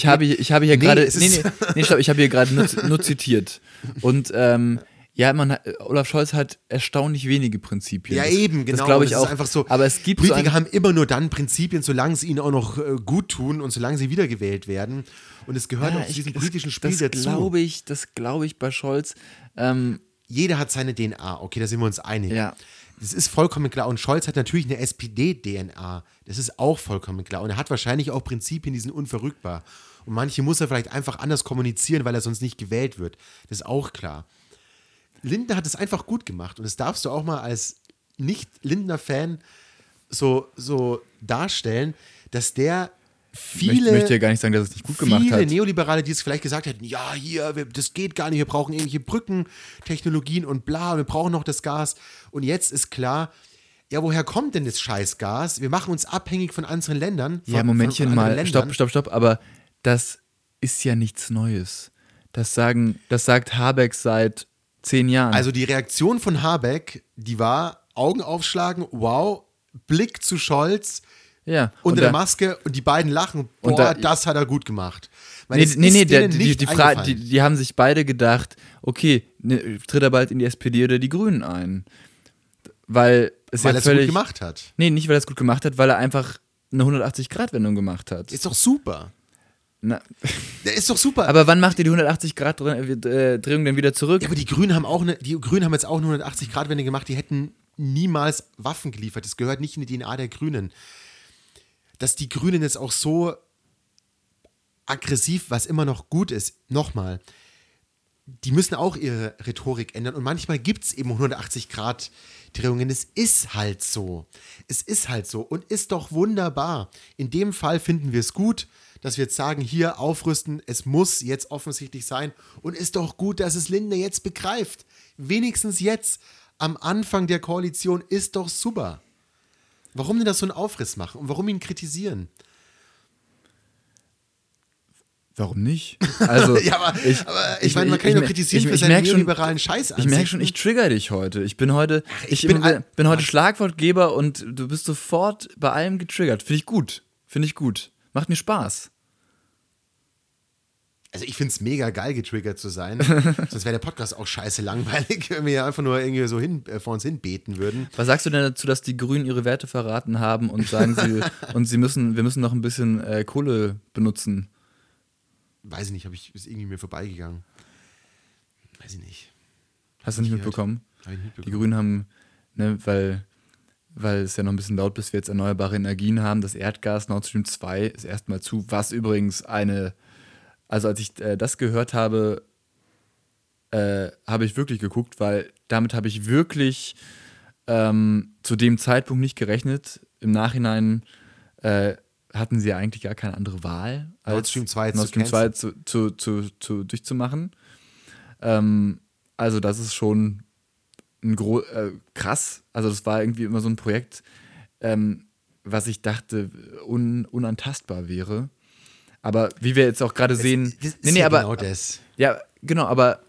habe, hier- ich habe hier Nee, gerade, nee, nee, nee, stopp, ich habe hier gerade nur, nur zitiert. Und, ähm, [LAUGHS] ja, man hat, Olaf Scholz hat erstaunlich wenige Prinzipien. Ja, eben, genau. Das glaube ich das auch. Ist einfach so, aber es gibt so Politiker ein, haben immer nur dann Prinzipien, solange sie ihnen auch noch äh, gut tun und solange sie wiedergewählt werden. Und es gehört auch ja, zu ich, diesem politischen Spiel das dazu. glaube ich, das glaube ich bei Scholz. Ähm, Jeder hat seine DNA, okay, da sind wir uns einig. ja. das ist vollkommen klar. Und Scholz hat natürlich eine SPD-DNA. Das ist auch vollkommen klar. Und er hat wahrscheinlich auch Prinzipien, die sind unverrückbar. Und manche muss er vielleicht einfach anders kommunizieren, weil er sonst nicht gewählt wird. Das ist auch klar. Lindner hat es einfach gut gemacht. Und das darfst du auch mal als Nicht-Lindner-Fan so, so darstellen, dass der viele. Ich möchte ja gar nicht sagen, dass es nicht gut gemacht viele hat. Neoliberale, die es vielleicht gesagt hätten, ja, hier, wir, das geht gar nicht, wir brauchen irgendwelche Brückentechnologien und bla, wir brauchen noch das Gas. Und jetzt ist klar, ja, woher kommt denn das Scheißgas? Wir machen uns abhängig von anderen Ländern. Von, ja, Momentchen von mal, anderen stopp, Ländern. stopp, stopp, aber das ist ja nichts Neues. Das sagen, das sagt Habeck seit zehn Jahren. Also die Reaktion von Habeck, die war Augen aufschlagen, wow, Blick zu Scholz, ja, unter der da- Maske und die beiden lachen, boah, Und da- das hat er gut gemacht. Weil Nee, nee, nee, der, die, die, die, die haben sich beide gedacht, okay, ne, tritt er bald in die SPD oder die Grünen ein. Weil es weil ja er es gut völlig. gemacht hat. Nee, nicht weil er es gut gemacht hat, weil er einfach eine 180-Grad-Wendung gemacht hat. Ist doch super. Na, Der ist doch super. aber wann macht ihr die 180-Grad-Drehung denn wieder zurück? Ja, aber die Grünen haben auch eine, die Grünen haben jetzt auch eine 180 Grad Wende gemacht. Die hätten niemals Waffen geliefert. Das gehört nicht in die DNA der Grünen. Dass die Grünen jetzt auch so aggressiv, was immer noch gut ist, nochmal, die müssen auch ihre Rhetorik ändern und manchmal gibt es eben 180 Grad Drehungen. Es ist halt so. Es ist halt so und ist doch wunderbar. In dem Fall finden wir es gut, dass wir jetzt sagen, hier aufrüsten, es muss jetzt offensichtlich sein und ist doch gut, dass es Lindner jetzt begreift. Wenigstens jetzt am Anfang der Koalition ist doch super. Warum denn das so einen Aufriss machen und warum ihn kritisieren? Warum nicht? [LAUGHS] Also, Ja, aber ich, aber ich, meine, man kann ihn doch kritisieren für seinen neoliberalen Scheiß Ich merke schon, ich trigger dich heute. Ich bin heute, ich ich, bin bin, bin, heute Schlagwortgeber und du bist sofort bei allem getriggert. Finde ich gut. Finde ich gut. Macht mir Spaß. Also ich finde es mega geil, getriggert zu sein. [LAUGHS] Sonst wäre der Podcast auch scheiße langweilig, [LAUGHS] wenn wir einfach nur irgendwie so hin, äh, vor uns hin beten würden. Was sagst du denn dazu, dass die Grünen ihre Werte verraten haben und sagen sie [LAUGHS] und sie müssen, wir müssen noch ein bisschen äh, Kohle benutzen? Weiß ich nicht, habe ich ist irgendwie mir vorbeigegangen. Weiß ich nicht. Hast du nicht mitbekommen? Hab ich nicht Die mitbekommen. Grünen haben, ne, weil, weil es ja noch ein bisschen dauert, bis wir jetzt erneuerbare Energien haben, das Erdgas Nord Stream 2 ist erstmal zu, was übrigens eine, also als ich äh, das gehört habe, äh, habe ich wirklich geguckt, weil damit habe ich wirklich ähm, zu dem Zeitpunkt nicht gerechnet. Im Nachhinein äh, hatten sie ja eigentlich gar keine andere Wahl, als Nord Stream 2 Nord zu Stream 2 zu, zu, zu, zu, durchzumachen. Ähm, also das ist schon ein gro äh, krass. Also das war irgendwie immer so ein Projekt, ähm, was ich dachte un unantastbar wäre. Aber wie wir jetzt auch gerade sehen, Das ist nee, nee, ja aber genau das. ja, genau, aber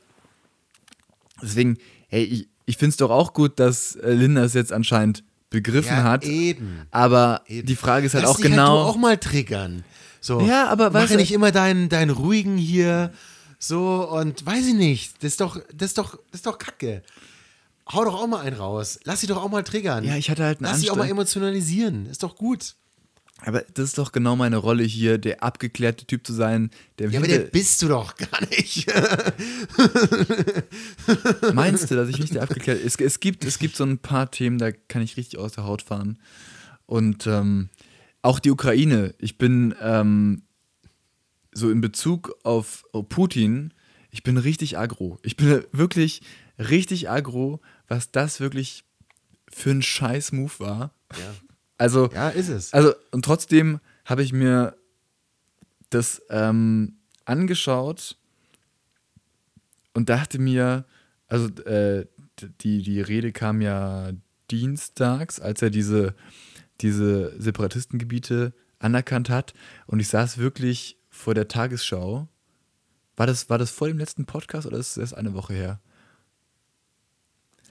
deswegen, hey, ich, ich finde es doch auch gut, dass äh, Linda es jetzt anscheinend begriffen Ja, hat. eben. Aber eben. die Frage ist halt Lass auch dich genau. Halt du auch mal triggern. So. Ja, aber Mach weißt du- nicht immer deinen, deinen ruhigen hier so und weiß ich nicht. Das ist doch, das ist doch, das ist doch Kacke. Hau doch auch mal einen raus. Lass sie doch auch mal triggern. Ja, ich hatte halt einen Lass sie auch mal emotionalisieren. Ist doch gut. Aber das ist doch genau meine Rolle hier, der abgeklärte Typ zu sein, der, Ja, aber der bist du doch gar nicht. [LAUGHS] Meinst du, dass ich nicht der abgeklärt es, es gibt Es gibt so ein paar Themen, da kann ich richtig aus der Haut fahren. Und ähm, auch die Ukraine. Ich bin ähm, so in Bezug auf Putin, ich bin richtig aggro. Ich bin wirklich richtig aggro, was das wirklich für ein Scheiß-Move war. Ja. Also, ja, ist es. also, und trotzdem habe ich mir das ähm, angeschaut und dachte mir, also äh, die, die Rede kam ja dienstags, als er diese, diese Separatistengebiete anerkannt hat. Und ich saß wirklich vor der Tagesschau. War das, war das vor dem letzten Podcast oder ist es erst eine Woche her?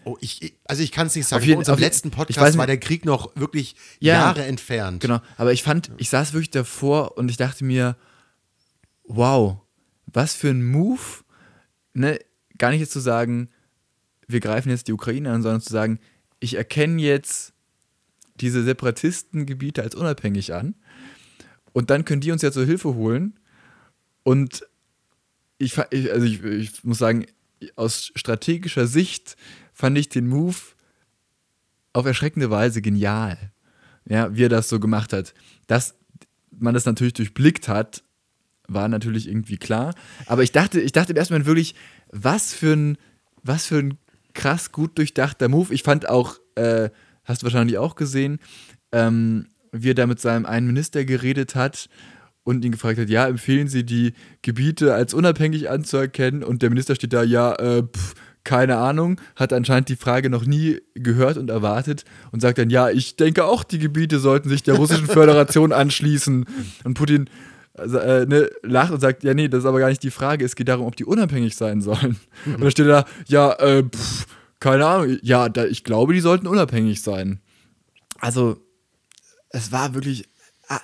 Oh, ich, also ich kann es nicht sagen. Auf jeden- Bei unserem auf letzten ich Podcast weiß nicht- war der Krieg noch wirklich Ja. Jahre entfernt. Genau, aber ich fand, ich saß wirklich davor und ich dachte mir, wow, was für ein Move, ne, gar nicht jetzt zu sagen, wir greifen jetzt die Ukraine an, sondern zu sagen, ich erkenne jetzt diese Separatistengebiete als unabhängig an und dann können die uns ja zur Hilfe holen und ich also ich, ich muss sagen, aus strategischer Sicht fand ich den Move auf erschreckende Weise genial, ja, wie er das so gemacht hat. Dass man das natürlich durchblickt hat, war natürlich irgendwie klar. Aber ich dachte, ich dachte im ersten Moment wirklich, was für ein, was für ein krass gut durchdachter Move. Ich fand auch, äh, hast du wahrscheinlich auch gesehen, ähm, wie er da mit seinem einen Minister geredet hat und ihn gefragt hat, ja, empfehlen Sie die Gebiete als unabhängig anzuerkennen? Und der Minister steht da, ja, äh, pff, keine Ahnung, hat anscheinend die Frage noch nie gehört und erwartet und sagt dann, ja, ich denke auch, die Gebiete sollten sich der russischen Föderation [LAUGHS] anschließen. Und Putin also, äh, ne, lacht und sagt, ja, nee, das ist aber gar nicht die Frage, es geht darum, ob die unabhängig sein sollen. Mhm. Und dann steht er da, ja, äh, pff, keine Ahnung, ja, da, ich glaube, die sollten unabhängig sein. Also, es war wirklich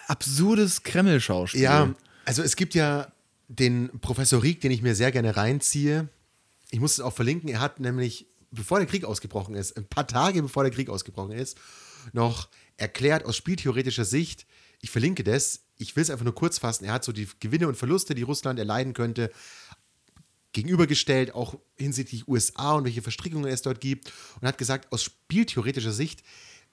absurdes Kreml-Schauspiel. Ja, also es gibt ja den Professor Rieck, den ich mir sehr gerne reinziehe. Ich muss es auch verlinken. Er hat nämlich, bevor der Krieg ausgebrochen ist, ein paar Tage bevor der Krieg ausgebrochen ist, noch erklärt aus spieltheoretischer Sicht, ich verlinke das, ich will es einfach nur kurz fassen, er hat so die Gewinne und Verluste, die Russland erleiden könnte, gegenübergestellt, auch hinsichtlich USA und welche Verstrickungen es dort gibt und hat gesagt, aus spieltheoretischer Sicht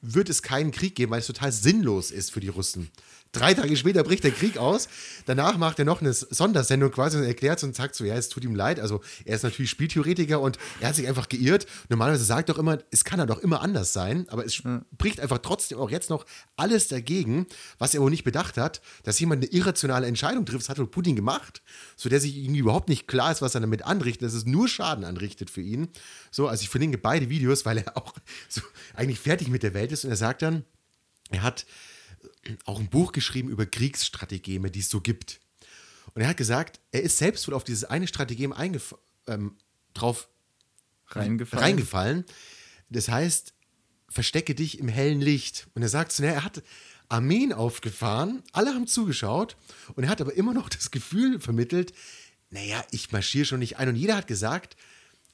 wird es keinen Krieg geben, weil es total sinnlos ist für die Russen. Drei Tage später bricht der Krieg aus. Danach macht er noch eine Sondersendung quasi und erklärt und sagt so, ja, es tut ihm leid. Also er ist natürlich Spieltheoretiker und er hat sich einfach geirrt. Normalerweise sagt er doch immer, es kann ja doch immer anders sein, aber es spricht einfach trotzdem auch jetzt noch alles dagegen, was er wohl nicht bedacht hat, dass jemand eine irrationale Entscheidung trifft. Das hat wohl Putin gemacht, so der sich irgendwie überhaupt nicht klar ist, was er damit anrichtet, dass es nur Schaden anrichtet für ihn. So, also ich verlinke beide Videos, weil er auch so eigentlich fertig mit der Welt ist und er sagt dann, er hat auch ein Buch geschrieben über Kriegsstrategeme, die es so gibt. Und er hat gesagt, er ist selbst wohl auf dieses eine Strategem ähm, drauf reingefallen. reingefallen. Das heißt, verstecke dich im hellen Licht. Und er sagt so, er hat Armeen aufgefahren, alle haben zugeschaut und er hat aber immer noch das Gefühl vermittelt, naja, ich marschiere schon nicht ein. Und jeder hat gesagt,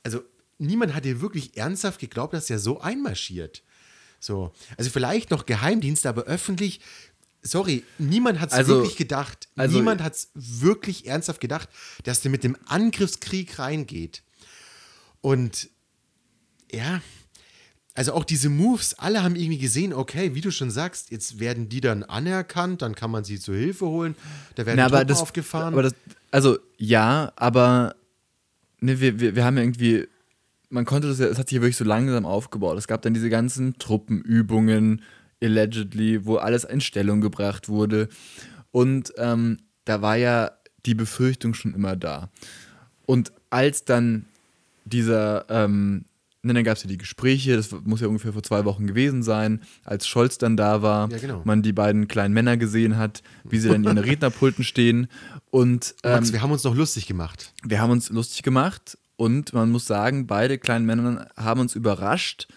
also niemand hat dir wirklich ernsthaft geglaubt, dass er so einmarschiert. So. Also vielleicht noch Geheimdienste, aber öffentlich. Sorry, niemand hat es also, wirklich gedacht. Also, niemand hat es wirklich ernsthaft gedacht, dass der mit dem Angriffskrieg reingeht. Und ja, also auch diese Moves, alle haben irgendwie gesehen, okay, wie du schon sagst, jetzt werden die dann anerkannt, dann kann man sie zur Hilfe holen, da werden Na, aber das, aufgefahren. Aber das, also ja, aber ne, wir, wir, wir haben ja irgendwie man konnte das ja, es hat sich ja wirklich so langsam aufgebaut. Es gab dann diese ganzen Truppenübungen, allegedly, wo alles in Stellung gebracht wurde. Und ähm, da war ja die Befürchtung schon immer da. Und als dann dieser, ähm, ne, dann gab es ja die Gespräche, das muss ja ungefähr vor zwei Wochen gewesen sein, als Scholz dann da war, ja, genau. man die beiden kleinen Männer gesehen hat, wie sie dann in ihren [LAUGHS] Rednerpulten stehen. Und ähm, Max, wir haben uns noch lustig gemacht. Wir haben uns lustig gemacht und man muss sagen, beide kleinen Männer haben uns überrascht.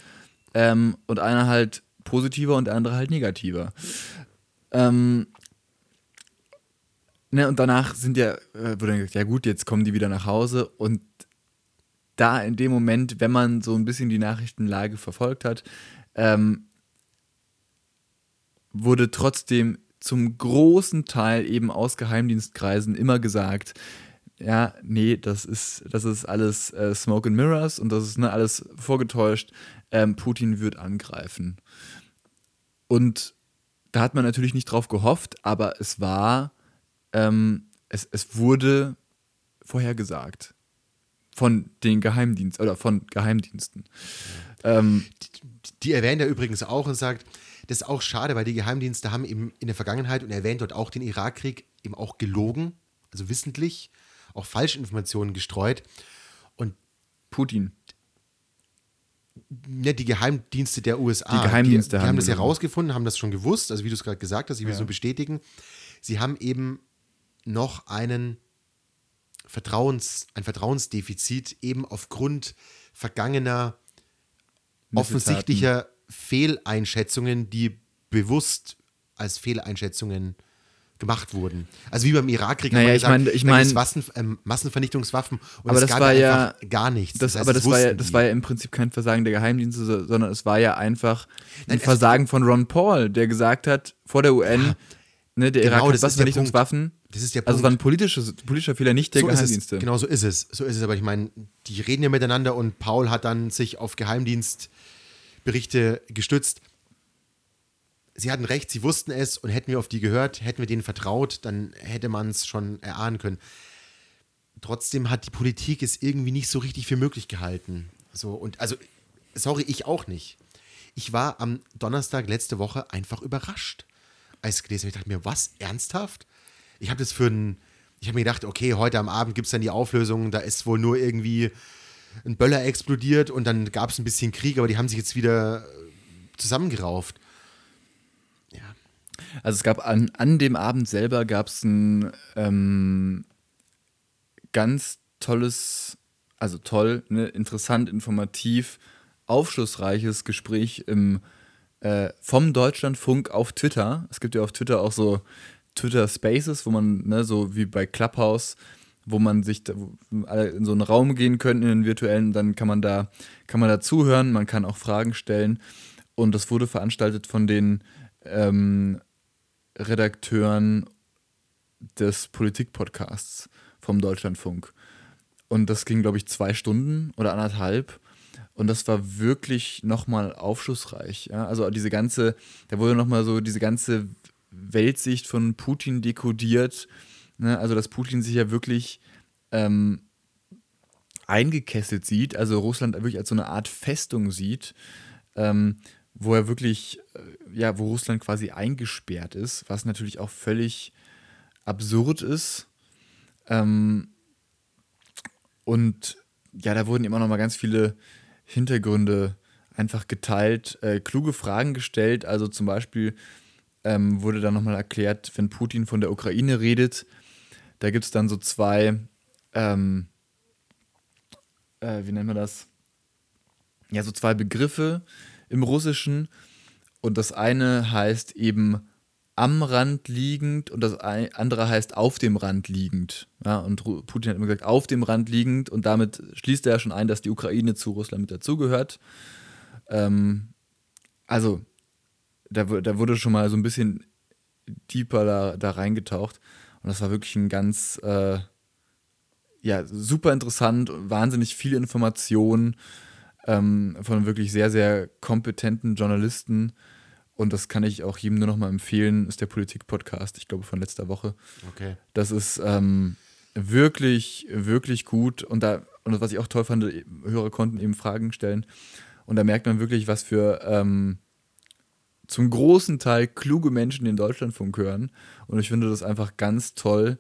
Ähm, und einer halt positiver und der andere halt negativer. Ähm, ne, und danach sind ja, äh, wurde dann gesagt, ja gut, jetzt kommen die wieder nach Hause. Und da in dem Moment, wenn man so ein bisschen die Nachrichtenlage verfolgt hat, ähm, wurde trotzdem zum großen Teil eben aus Geheimdienstkreisen immer gesagt, ja, nee, das ist, das ist alles äh, Smoke and Mirrors und das ist ne, alles vorgetäuscht. Ähm, Putin wird angreifen. Und da hat man natürlich nicht drauf gehofft, aber es war, ähm, es, es wurde vorhergesagt von den Geheimdiensten oder von Geheimdiensten. Ähm, die, die erwähnt er übrigens auch und sagt, das ist auch schade, weil die Geheimdienste haben eben in der Vergangenheit und erwähnt dort auch den Irakkrieg eben auch gelogen, also wissentlich auch Falschinformationen gestreut. Und Putin. Ne, die Geheimdienste der USA. Die Geheimdienste die, die haben, das herausgefunden, haben das schon gewusst, also wie du es gerade gesagt hast, ich will es ja. nur bestätigen. Sie haben eben noch einen Vertrauens, ein Vertrauensdefizit eben aufgrund vergangener offensichtlicher Fehleinschätzungen, die bewusst als Fehleinschätzungen gemacht wurden. Also wie beim Irakkrieg naja, ich meine, ich Massen, ähm, Massenvernichtungswaffen und aber es das war ja gar nichts. Das, das heißt, aber das war ja, das war ja im Prinzip kein Versagen der Geheimdienste, sondern es war ja einfach ein Nein, Versagen von Ron Paul, der gesagt hat vor der UN, ja, ne, der genau, Irak hat Massenvernichtungswaffen. Das ist der Punkt. Also war ein politischer Fehler, nicht der so Geheimdienste. genau so ist es. So ist es. Aber ich meine, die reden ja miteinander und Paul hat dann sich auf Geheimdienst Berichte gestützt. Sie hatten recht, sie wussten es und hätten wir auf die gehört, hätten wir denen vertraut, dann hätte man es schon erahnen können. Trotzdem hat die Politik es irgendwie nicht so richtig für möglich gehalten. So, und also, sorry, ich auch nicht. Ich war am Donnerstag letzte Woche einfach überrascht, als ich gelesen habe. Ich dachte mir, was? Ernsthaft? Ich habe das für ein, ich habe mir gedacht, okay, heute am Abend gibt es dann die Auflösung, da ist wohl nur irgendwie ein Böller explodiert und dann gab es ein bisschen Krieg, aber die haben sich jetzt wieder äh, zusammengerauft. Also es gab an, an dem Abend selber gab es ein ähm, ganz tolles, also toll, ne, interessant, informativ, aufschlussreiches Gespräch im, äh, vom Deutschlandfunk auf Twitter. Es gibt ja auf Twitter auch so Twitter Spaces, wo man, ne, so wie bei Clubhouse, wo man sich da, in so einen Raum gehen könnte, in den virtuellen, dann kann man da, kann man da zuhören, man kann auch Fragen stellen. Und das wurde veranstaltet von den ähm, Redakteuren des Politik-Podcasts vom Deutschlandfunk. Und das ging, glaube ich, zwei Stunden oder anderthalb. Und das war wirklich nochmal aufschlussreich. Ja? Also diese ganze, da wurde nochmal so diese ganze Weltsicht von Putin dekodiert. Ne? Also dass Putin sich ja wirklich ähm, eingekesselt sieht, also Russland wirklich als so eine Art Festung sieht, ähm, wo er wirklich, äh, ja, wo Russland quasi eingesperrt ist, was natürlich auch völlig absurd ist. Ähm, und ja, da wurden immer noch mal ganz viele Hintergründe einfach geteilt, äh, kluge Fragen gestellt. Also zum Beispiel ähm, wurde dann nochmal erklärt, wenn Putin von der Ukraine redet, da gibt es dann so zwei, ähm, äh, wie nennt man das? Ja, so zwei Begriffe im Russischen. Und das eine heißt eben am Rand liegend und das andere heißt auf dem Rand liegend. Ja, und Putin hat immer gesagt, auf dem Rand liegend und damit schließt er ja schon ein, dass die Ukraine zu Russland mit dazugehört. Ähm, also, da, da wurde schon mal so ein bisschen deeper da, da reingetaucht und das war wirklich ein ganz, äh, ja, super interessant, wahnsinnig viel Information ähm, von wirklich sehr, sehr kompetenten Journalisten und das kann ich auch jedem nur noch mal empfehlen, ist der Politik-Podcast, ich glaube, von letzter Woche. Okay. Das ist ähm, wirklich, wirklich gut. Und da, und was ich auch toll fand, Hörer konnten eben Fragen stellen. Und da merkt man wirklich, was für ähm, zum großen Teil kluge Menschen den Deutschlandfunk hören. Und ich finde das einfach ganz toll,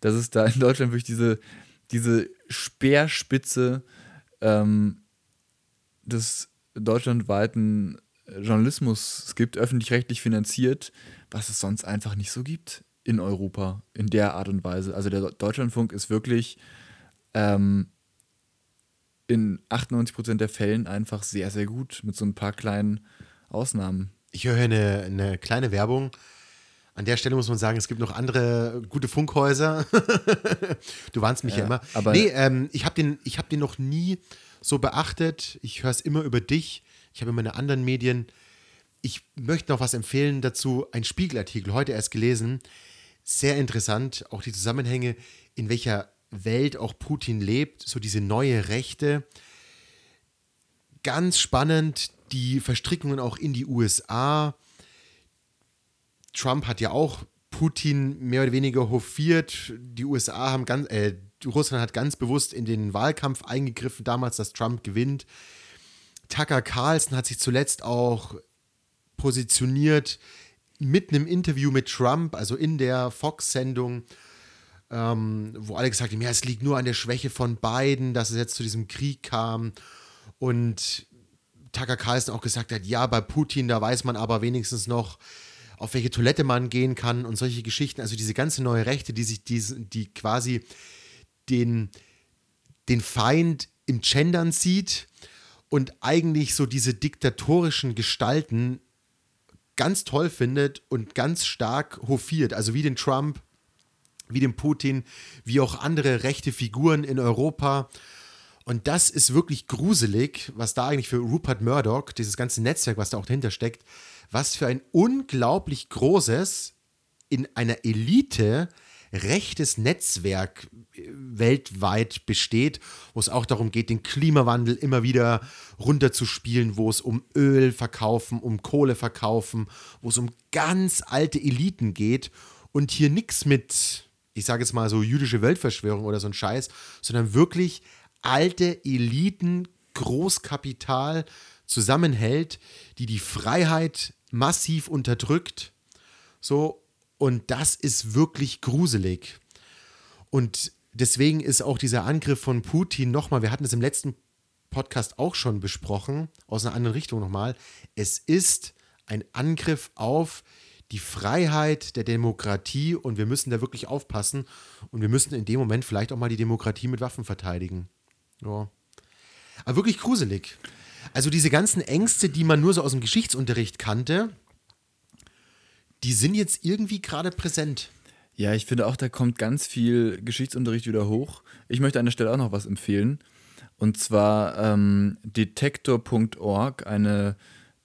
dass es da in Deutschland wirklich diese, diese Speerspitze ähm, des deutschlandweiten Journalismus es gibt, öffentlich-rechtlich finanziert, was es sonst einfach nicht so gibt in Europa in der Art und Weise. Also der Deutschlandfunk ist wirklich ähm, in 98 Prozent der Fällen einfach sehr, sehr gut mit so ein paar kleinen Ausnahmen. Ich höre hier eine, eine kleine Werbung. An der Stelle muss man sagen, es gibt noch andere gute Funkhäuser. [LAUGHS] du warnst mich ja, ja immer. Aber nee, ähm, ich habe den, hab den noch nie so beachtet. Ich höre es immer über dich. Ich habe meine anderen Medien. Ich möchte noch was empfehlen dazu. Ein Spiegelartikel, heute erst gelesen. Sehr interessant, auch die Zusammenhänge, in welcher Welt auch Putin lebt, so diese neue Rechte. Ganz spannend, die Verstrickungen auch in die USA. Trump hat ja auch Putin mehr oder weniger hofiert. Die USA haben ganz, äh, Russland hat ganz bewusst in den Wahlkampf eingegriffen, damals, dass Trump gewinnt. Tucker Carlson hat sich zuletzt auch positioniert mit einem Interview mit Trump, also in der Fox-Sendung, ähm, wo alle gesagt haben, ja, es liegt nur an der Schwäche von Biden, dass es jetzt zu diesem Krieg kam. Und Tucker Carlson auch gesagt hat, ja, bei Putin, da weiß man aber wenigstens noch, auf welche Toilette man gehen kann und solche Geschichten. Also diese ganze neue Rechte, die sich, die, die quasi den, den Feind im Gendern sieht und eigentlich so diese diktatorischen Gestalten ganz toll findet und ganz stark hofiert. Also wie den Trump, wie den Putin, wie auch andere rechte Figuren in Europa. Und das ist wirklich gruselig, was da eigentlich für Rupert Murdoch, dieses ganze Netzwerk, was da auch dahinter steckt, was für ein unglaublich großes, in einer Elite rechtes Netzwerk äh, weltweit besteht, wo es auch darum geht, den Klimawandel immer wieder runterzuspielen, wo es um Öl verkaufen, um Kohle verkaufen, wo es um ganz alte Eliten geht und hier nichts mit, ich sage jetzt mal so jüdische Weltverschwörung oder so ein Scheiß, sondern wirklich alte Eliten, Großkapital zusammenhält, die die Freiheit massiv unterdrückt. So, und das ist wirklich gruselig. Und deswegen ist auch dieser Angriff von Putin nochmal, wir hatten es im letzten Podcast auch schon besprochen, aus einer anderen Richtung nochmal. Es ist ein Angriff auf die Freiheit der Demokratie und wir müssen da wirklich aufpassen und wir müssen in dem Moment vielleicht auch mal die Demokratie mit Waffen verteidigen. Ja. Aber wirklich gruselig. Also diese ganzen Ängste, die man nur so aus dem Geschichtsunterricht kannte, die sind jetzt irgendwie gerade präsent. Ja, ich finde auch, da kommt ganz viel Geschichtsunterricht wieder hoch. Ich möchte an der Stelle auch noch was empfehlen. Und zwar ähm, detektor.org, eine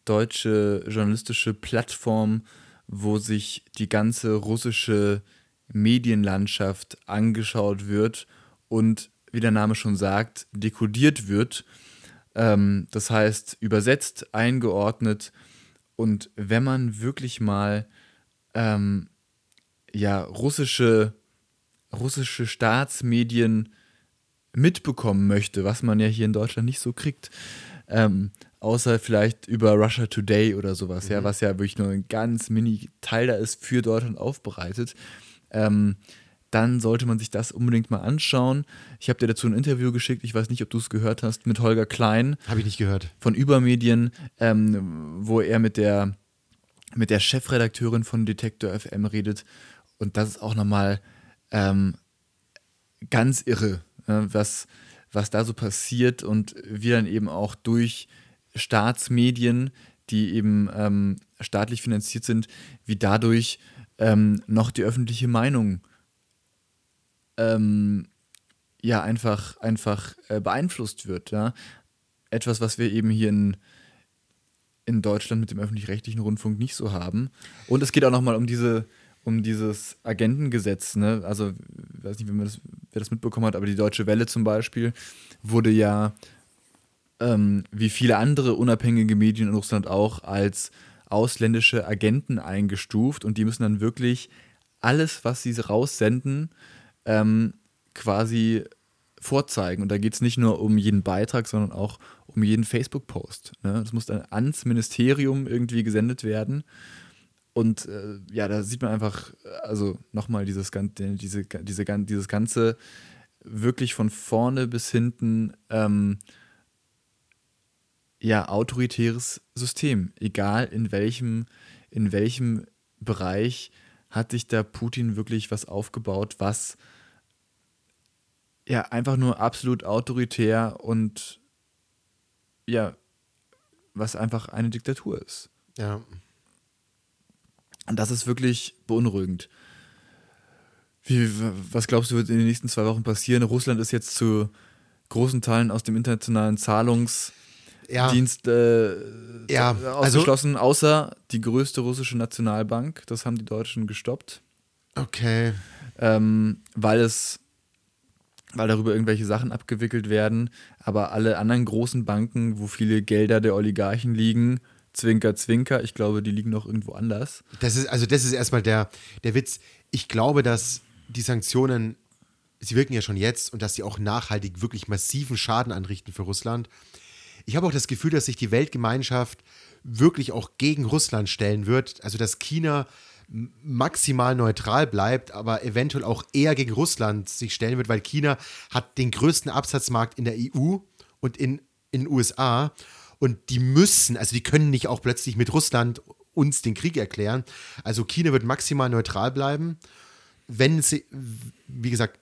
deutsche journalistische Plattform, wo sich die ganze russische Medienlandschaft angeschaut wird und, wie der Name schon sagt, dekodiert wird. Ähm, das heißt, übersetzt, eingeordnet. Und wenn man wirklich mal ähm, ja, russische, russische Staatsmedien mitbekommen möchte, was man ja hier in Deutschland nicht so kriegt, ähm, außer vielleicht über Russia Today oder sowas, mhm. ja, was ja wirklich nur ein ganz mini Teil da ist, für Deutschland aufbereitet. Ähm, dann sollte man sich das unbedingt mal anschauen. Ich habe dir dazu ein Interview geschickt, ich weiß nicht, ob du es gehört hast, mit Holger Klein. Habe ich nicht gehört. Von Übermedien, ähm, wo er mit der, mit der Chefredakteurin von Detektor FM redet. Und das ist auch nochmal ähm, ganz irre, äh, was, was da so passiert und wie dann eben auch durch Staatsmedien, die eben ähm, staatlich finanziert sind, wie dadurch ähm, noch die öffentliche Meinung ähm, ja einfach, einfach äh, beeinflusst wird. Ja? Etwas, was wir eben hier in, in Deutschland mit dem öffentlich-rechtlichen Rundfunk nicht so haben. Und es geht auch nochmal um diese um dieses Agentengesetz, ne? Also, ich weiß nicht, das, wer das mitbekommen hat, aber die Deutsche Welle zum Beispiel wurde ja, ähm, wie viele andere unabhängige Medien in Russland auch, als ausländische Agenten eingestuft und die müssen dann wirklich alles, was sie raussenden, ähm, quasi vorzeigen. Und da geht es nicht nur um jeden Beitrag, sondern auch um jeden Facebook-Post. Ne? Das muss dann ans Ministerium irgendwie gesendet werden. Und äh, ja, da sieht man einfach, also nochmal dieses, diese, diese, dieses ganze wirklich von vorne bis hinten ähm, ja, autoritäres System. Egal in welchem, in welchem Bereich hat sich da Putin wirklich was aufgebaut, was ja einfach nur absolut autoritär und ja, was einfach eine Diktatur ist. Ja. Und das ist wirklich beunruhigend. Wie, was glaubst du, wird in den nächsten zwei Wochen passieren? Russland ist jetzt zu großen Teilen aus dem internationalen Zahlungsdienst ja. Äh, ja. Also ausgeschlossen, also, außer die größte russische Nationalbank. Das haben die Deutschen gestoppt. Okay. Ähm, weil es, weil darüber irgendwelche Sachen abgewickelt werden. Aber alle anderen großen Banken, wo viele Gelder der Oligarchen liegen, Zwinker, Zwinker. Ich glaube, die liegen noch irgendwo anders. Das ist, also das ist erstmal der, der Witz. Ich glaube, dass die Sanktionen, sie wirken ja schon jetzt und dass sie auch nachhaltig wirklich massiven Schaden anrichten für Russland. Ich habe auch das Gefühl, dass sich die Weltgemeinschaft wirklich auch gegen Russland stellen wird. Also dass China maximal neutral bleibt, aber eventuell auch eher gegen Russland sich stellen wird, weil China hat den größten Absatzmarkt in der EU und in den USA. Und die müssen, also die können nicht auch plötzlich mit Russland uns den Krieg erklären. Also China wird maximal neutral bleiben. Wenn sie, wie gesagt,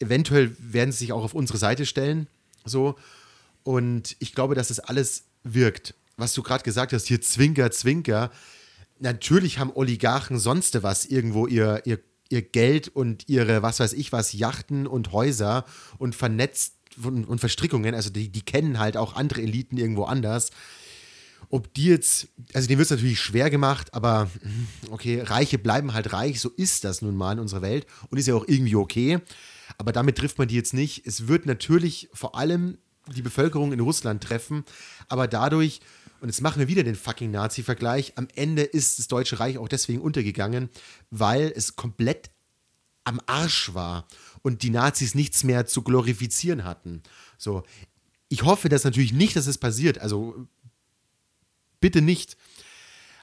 eventuell werden sie sich auch auf unsere Seite stellen. So. Und ich glaube, dass das alles wirkt. Was du gerade gesagt hast, hier Zwinker, Zwinker. Natürlich haben Oligarchen sonst was irgendwo ihr, ihr, ihr Geld und ihre, was weiß ich was, Yachten und Häuser und vernetzt und, und Verstrickungen, also die, die kennen halt auch andere Eliten irgendwo anders. ob die jetzt, also denen wird es natürlich schwer gemacht, aber okay, Reiche bleiben halt reich, so ist das nun mal in unserer Welt und ist ja auch irgendwie okay. Aber damit trifft man die jetzt nicht. Es wird natürlich vor allem die Bevölkerung in Russland treffen, aber dadurch, und jetzt machen wir wieder den fucking Nazi-Vergleich, am Ende ist das Deutsche Reich auch deswegen untergegangen, weil es komplett am Arsch war und die Nazis nichts mehr zu glorifizieren hatten. So, ich hoffe das natürlich nicht, dass es passiert. Also bitte nicht.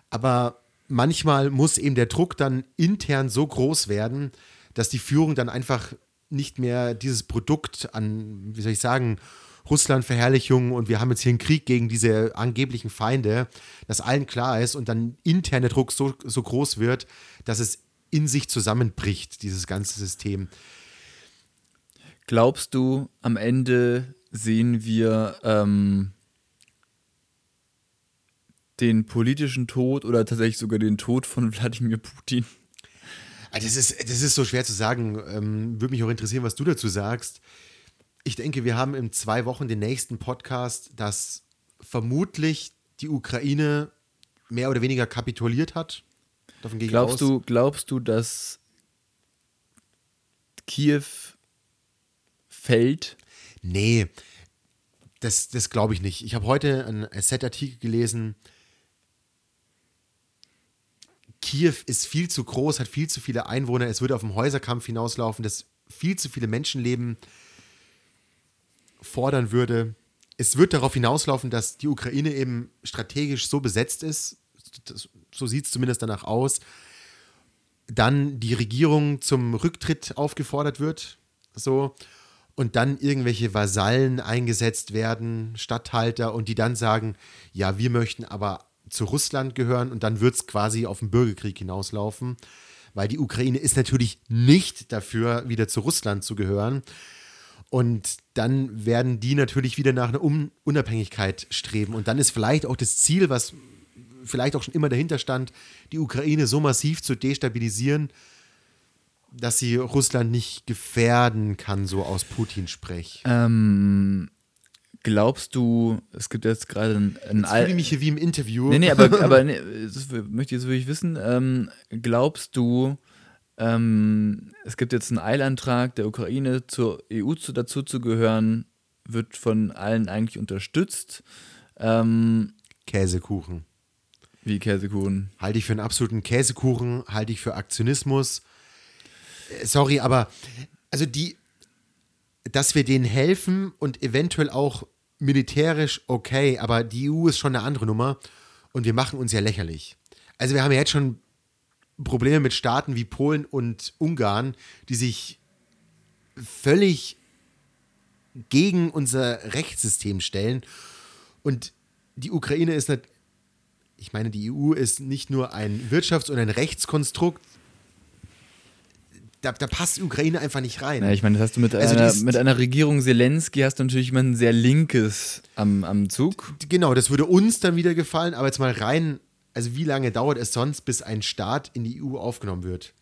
Aber manchmal muss eben der Druck dann intern so groß werden, dass die Führung dann einfach nicht mehr dieses Produkt an, wie soll ich sagen, Russland-Verherrlichung und wir haben jetzt hier einen Krieg gegen diese angeblichen Feinde, dass allen klar ist und dann interne Druck so, so groß wird, dass es in sich zusammenbricht, dieses ganze System. Glaubst du, am Ende sehen wir ähm, den politischen Tod oder tatsächlich sogar den Tod von Wladimir Putin? Ah, das ist, das ist so schwer zu sagen. Ähm, Würde mich auch interessieren, was du dazu sagst. Ich denke, wir haben in zwei Wochen den nächsten Podcast, dass vermutlich die Ukraine mehr oder weniger kapituliert hat. Davon gehe glaubst ich aus. Du, glaubst du, dass Kiew fällt? Nee, das, das glaube ich nicht. Ich habe heute einen Set-Artikel gelesen, Kiew ist viel zu groß, hat viel zu viele Einwohner, es würde auf den Häuserkampf hinauslaufen, das viel zu viele Menschenleben fordern würde. Es wird darauf hinauslaufen, dass die Ukraine eben strategisch so besetzt ist, so sieht es zumindest danach aus, dann die Regierung zum Rücktritt aufgefordert wird, so, und dann irgendwelche Vasallen eingesetzt werden, Statthalter, und die dann sagen, ja, wir möchten aber zu Russland gehören und dann wird es quasi auf den Bürgerkrieg hinauslaufen, weil die Ukraine ist natürlich nicht dafür, wieder zu Russland zu gehören. Und dann werden die natürlich wieder nach einer Un Unabhängigkeit streben. Und dann ist vielleicht auch das Ziel, was vielleicht auch schon immer dahinter stand, die Ukraine so massiv zu destabilisieren, dass sie Russland nicht gefährden kann, so aus Putin sprech. Ähm, Glaubst du, es gibt jetzt gerade ein, ein Jetzt fühle ich mich hier wie im Interview. Nee, nee, aber, aber [LAUGHS] nee, das möchte ich jetzt wirklich wissen. Ähm, glaubst du, ähm, es gibt jetzt einen Eilantrag der Ukraine zur EU zu, dazu zu gehören, wird von allen eigentlich unterstützt? Ähm, Käsekuchen. Wie Käsekuchen? Halte ich für einen absoluten Käsekuchen, halte ich für Aktionismus. Sorry, aber also die, dass wir denen helfen und eventuell auch militärisch okay, aber die EU ist schon eine andere Nummer und wir machen uns ja lächerlich. Also wir haben ja jetzt schon Probleme mit Staaten wie Polen und Ungarn, die sich völlig gegen unser Rechtssystem stellen. Und die Ukraine ist nicht, ich meine, die EU ist nicht nur ein Wirtschafts- und ein Rechtskonstrukt, da, da passt Ukraine einfach nicht rein. Ja, ich meine, das hast du mit, also einer, mit einer Regierung Zelensky hast du natürlich jemanden sehr Linkes am, am Zug. Genau, das würde uns dann wieder gefallen, aber jetzt mal rein, also wie lange dauert es sonst, bis ein Staat in die EU aufgenommen wird?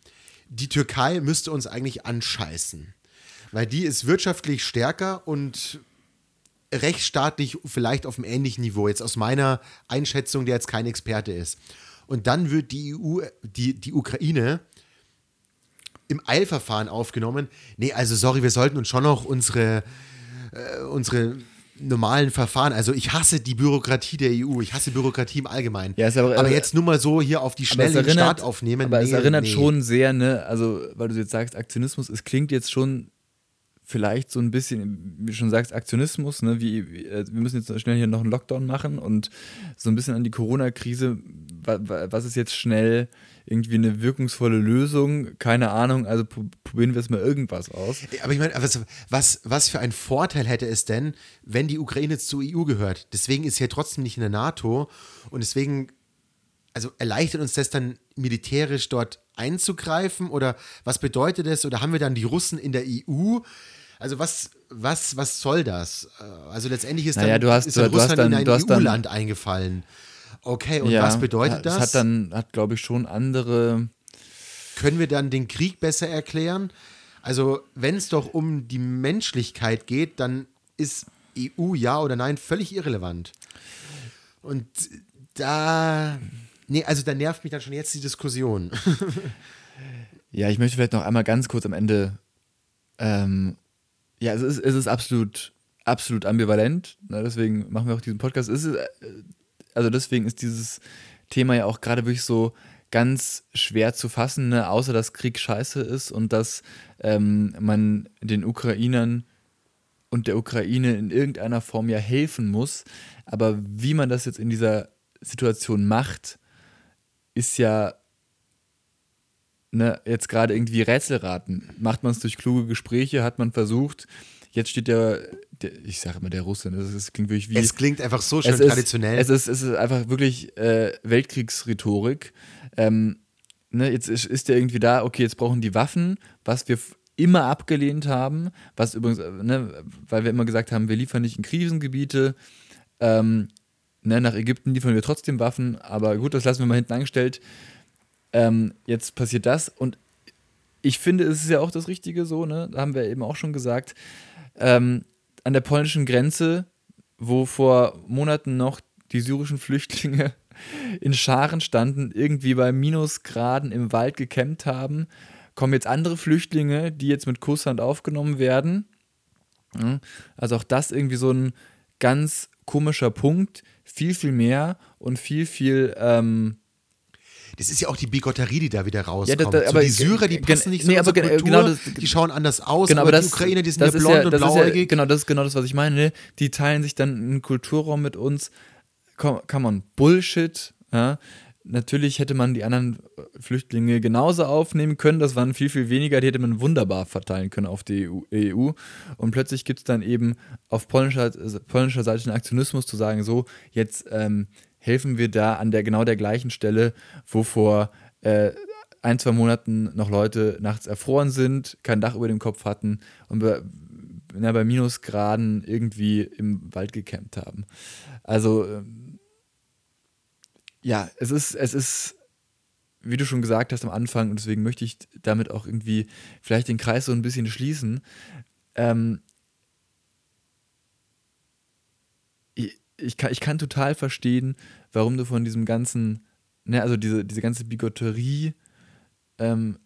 Die Türkei müsste uns eigentlich anscheißen, weil die ist wirtschaftlich stärker und rechtsstaatlich vielleicht auf einem ähnlichen Niveau, jetzt aus meiner Einschätzung, der jetzt kein Experte ist. Und dann wird die EU, die, die Ukraine im Eilverfahren aufgenommen. Nee, also sorry, wir sollten uns schon noch unsere, äh, unsere normalen Verfahren. Also ich hasse die Bürokratie der EU, ich hasse Bürokratie im Allgemeinen. Ja, aber, aber, jetzt nur mal so hier auf die Schnelle Start aufnehmen. Aber nee, es erinnert nee. schon sehr, ne, also weil du jetzt sagst Aktionismus, es klingt jetzt schon vielleicht so ein bisschen, wie du schon sagst, Aktionismus, ne? wie, wie, äh, wir müssen jetzt schnell hier noch einen Lockdown machen und so ein bisschen an die Corona-Krise, was ist jetzt schnell irgendwie eine wirkungsvolle Lösung? Keine Ahnung, also probieren wir es mal irgendwas aus. Aber ich meine, was, was, was für ein Vorteil hätte es denn, wenn die Ukraine zur EU gehört? Deswegen ist sie ja trotzdem nicht in der NATO und deswegen also erleichtert uns das dann militärisch dort einzugreifen oder was bedeutet das? Oder haben wir dann die Russen in der EU? Also was, was, was soll das? Äh, also letztendlich ist, naja, dann, hast, ist dann Russland dann, in ein EU-Land eingefallen. Okay, und ja, was bedeutet das? Das hat dann, hat glaube ich schon andere. Können wir dann den Krieg besser erklären? Also wenn es doch um die Menschlichkeit geht, dann ist EU ja oder nein völlig irrelevant. Und Da. Nee, also da nervt mich dann schon jetzt die Diskussion. [LAUGHS] ja, ich möchte vielleicht noch einmal ganz kurz am Ende. Ähm, ja, es ist, es ist absolut, absolut ambivalent. Ne? Deswegen machen wir auch diesen Podcast. Es ist, äh, also deswegen ist dieses Thema ja auch gerade wirklich so ganz schwer zu fassen, ne? außer dass Krieg scheiße ist und dass ähm, man den Ukrainern und der Ukraine in irgendeiner Form ja helfen muss. Aber wie man das jetzt in dieser Situation macht, ist ja ne, jetzt gerade irgendwie Rätselraten. Macht man es durch kluge Gespräche, hat man versucht. Jetzt steht der, ich sage immer der Russe, ne, das, klingt wirklich wie. Es klingt einfach so schön es traditionell. Ist, es, ist, es ist einfach wirklich äh, Weltkriegsrhetorik. Ähm, ne, jetzt ist, ist der irgendwie da, okay, jetzt brauchen die Waffen, was wir immer abgelehnt haben, was übrigens, äh, ne, weil wir immer gesagt haben, wir liefern nicht in Krisengebiete, ähm, ne, nach Ägypten liefern wir trotzdem Waffen, aber gut, das lassen wir mal hinten angestellt. Ähm, jetzt passiert das und ich finde, es ist ja auch das Richtige so, ne, da haben wir eben auch schon gesagt, ähm, an der polnischen Grenze, wo vor Monaten noch die syrischen Flüchtlinge [LAUGHS] in Scharen standen, irgendwie bei Minusgraden im Wald gekämmt haben, kommen jetzt andere Flüchtlinge, die jetzt mit Kusshand aufgenommen werden. Also auch das irgendwie so ein ganz komischer Punkt. Viel, viel mehr und viel, viel. Ähm das ist ja auch die Bigotterie, die da wieder rauskommt. Ja, da, da, aber so die Syrer, die passen nicht so nee, aber Kultur, genau das, die schauen anders aus, genau, aber, das, die Ukrainer, die sind ja blond ja, und blauäugig. Ja, genau, das ist genau das, was ich meine. Ne? Die teilen sich dann einen Kulturraum mit uns. Come, come on, Bullshit. Ja? Natürlich hätte man die anderen Flüchtlinge genauso aufnehmen können. Das waren viel, viel weniger. Die hätte man wunderbar verteilen können auf die EU. E Und plötzlich gibt es dann eben auf polnischer, polnischer Seite einen Aktionismus zu sagen, so, jetzt ähm, helfen wir da an der genau der gleichen Stelle, wo vor äh, ein, zwei Monaten noch Leute nachts erfroren sind, kein Dach über dem Kopf hatten und bei, na, bei Minusgraden irgendwie im Wald gecampt haben. Also ähm, ja, es ist, es ist, wie du schon gesagt hast am Anfang, und deswegen möchte ich damit auch irgendwie vielleicht den Kreis so ein bisschen schließen. Ähm, ich, kann, ich kann total verstehen, warum du von diesem ganzen, ne, also diese, diese ganze Bigotterie ähm,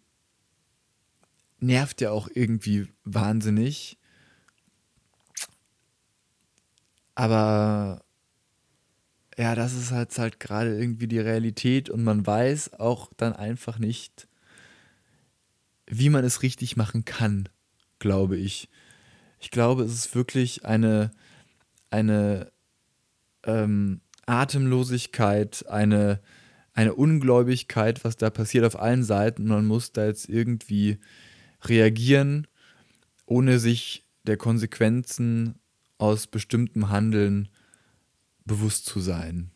nervt ja auch irgendwie wahnsinnig. Aber ja, das ist halt, halt gerade irgendwie die Realität und man weiß auch dann einfach nicht, wie man es richtig machen kann, glaube ich. Ich glaube, es ist wirklich eine, eine ähm, Atemlosigkeit, eine, eine Ungläubigkeit, was da passiert auf allen Seiten. Man muss da jetzt irgendwie reagieren, ohne sich der Konsequenzen aus bestimmtem Handeln bewusst zu sein.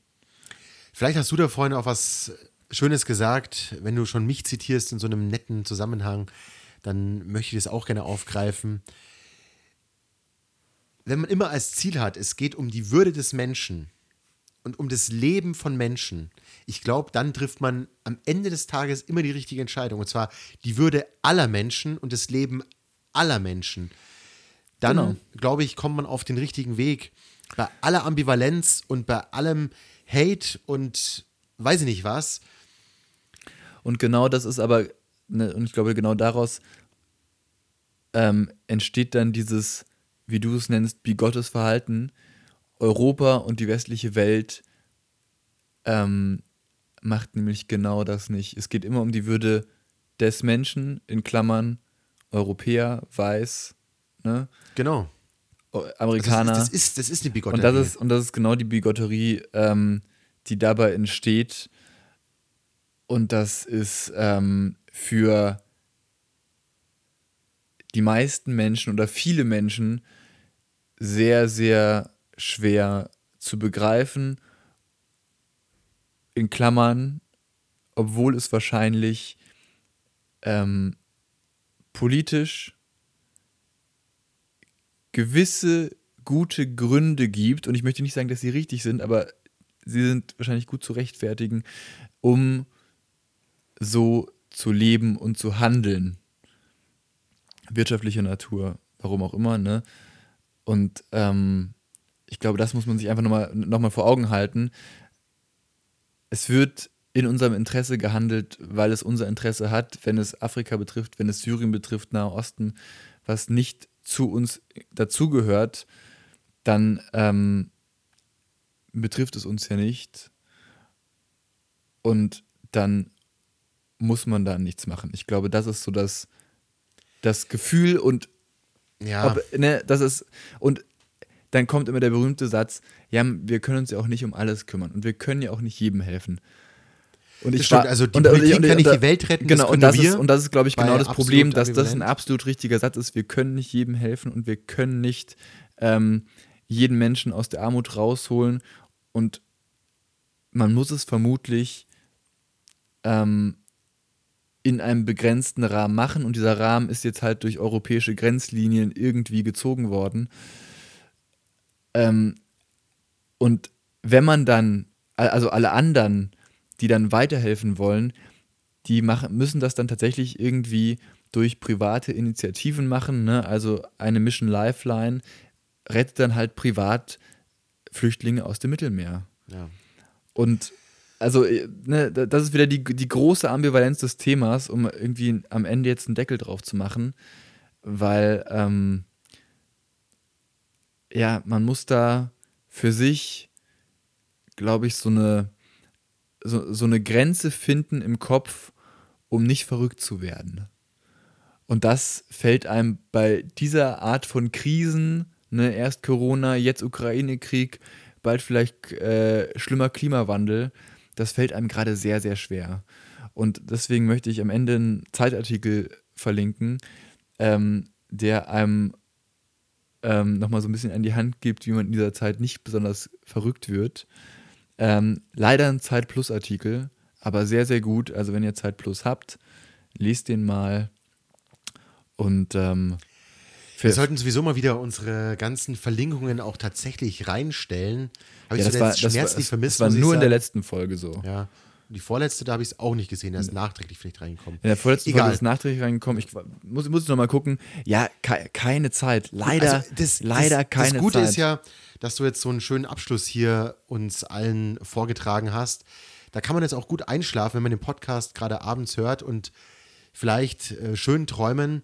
Vielleicht hast du da vorhin auch was Schönes gesagt. Wenn du schon mich zitierst in so einem netten Zusammenhang, dann möchte ich das auch gerne aufgreifen. Wenn man immer als Ziel hat, es geht um die Würde des Menschen und um das Leben von Menschen, ich glaube, dann trifft man am Ende des Tages immer die richtige Entscheidung. Und zwar die Würde aller Menschen und das Leben aller Menschen. Dann, genau. glaube ich, kommt man auf den richtigen Weg bei aller Ambivalenz und bei allem Hate und weiß ich nicht was. Und genau das ist aber, ne, und ich glaube, genau daraus ähm, entsteht dann dieses, wie du es nennst, bigottes Verhalten. Europa und die westliche Welt ähm, macht nämlich genau das nicht. Es geht immer um die Würde des Menschen, in Klammern, Europäer, weiß, ne? Genau. Amerikaner. Das, das, ist, das ist eine Bigotterie. Und das ist, und das ist genau die Bigotterie, ähm, die dabei entsteht. Und das ist ähm, für die meisten Menschen oder viele Menschen sehr, sehr schwer zu begreifen. In Klammern, obwohl es wahrscheinlich ähm, politisch gewisse gute Gründe gibt, und ich möchte nicht sagen, dass sie richtig sind, aber sie sind wahrscheinlich gut zu rechtfertigen, um so zu leben und zu handeln. Wirtschaftlicher Natur, warum auch immer, ne? Und ähm, ich glaube, das muss man sich einfach nochmal noch mal vor Augen halten. es wird in unserem Interesse gehandelt, weil es unser Interesse hat, wenn es Afrika betrifft, wenn es Syrien betrifft, Nahe Osten, was nicht zu uns dazugehört, dann ähm, betrifft es uns ja nicht. Und dann muss man da nichts machen. Ich glaube, das ist so das, das Gefühl und Ja, ob, ne, das ist, und dann kommt immer der berühmte Satz, ja, wir können uns ja auch nicht um alles kümmern und wir können ja auch nicht jedem helfen. Und Das stimmt, also die Politik kann nicht die Welt retten, das genau, und können das ist, und das ist, glaube ich, genau das Problem, dass das ein ambivalent. absolut richtiger Satz ist. Wir können nicht jedem helfen und wir können nicht ähm, jeden Menschen aus der Armut rausholen und man muss es vermutlich ähm, in einem begrenzten Rahmen machen und dieser Rahmen ist jetzt halt durch europäische Grenzlinien irgendwie gezogen worden. Ähm, und wenn man dann, al- also alle anderen, die dann weiterhelfen wollen, die machen, müssen das dann tatsächlich irgendwie durch private Initiativen machen. Ne? Also eine Mission Lifeline rettet dann halt privat Flüchtlinge aus dem Mittelmeer. ja. Und also, äh, ne, da- das ist wieder die, die große Ambivalenz des Themas, um irgendwie am Ende jetzt einen Deckel drauf zu machen, weil, ähm, ja, man muss da für sich, glaube ich, so eine, so, so eine Grenze finden im Kopf, um nicht verrückt zu werden. Und das fällt einem bei dieser Art von Krisen, ne, erst Corona, jetzt Ukraine-Krieg, bald vielleicht äh, schlimmer Klimawandel, das fällt einem gerade sehr, sehr schwer. Und deswegen möchte ich am Ende einen Zeitartikel verlinken, ähm, der einem ähm, nochmal so ein bisschen an die Hand gibt, wie man in dieser Zeit nicht besonders verrückt wird. Ähm, leider ein Zeit Plus Artikel, aber sehr, sehr gut. Also wenn ihr Zeit Plus habt, lest den mal. Und ähm, für, Wir sollten sowieso mal wieder unsere ganzen Verlinkungen auch tatsächlich reinstellen. Habe ich ja, das, war, zuletzt das, war, schmerzlich vermisst. das war nur in der letzten Folge so. Ja. Die vorletzte, da habe ich es auch nicht gesehen, erst nachträglich vielleicht reingekommen. In der vorletzten Egal. Folge ist nachträglich reingekommen. Ich muss, muss noch mal gucken. Ja, ke keine Zeit. Leider, Also das, leider das, keine Das Gute Zeit. ist ja, dass du jetzt so einen schönen Abschluss hier uns allen vorgetragen hast. Da kann man jetzt auch gut einschlafen, wenn man den Podcast gerade abends hört und vielleicht äh, schön träumen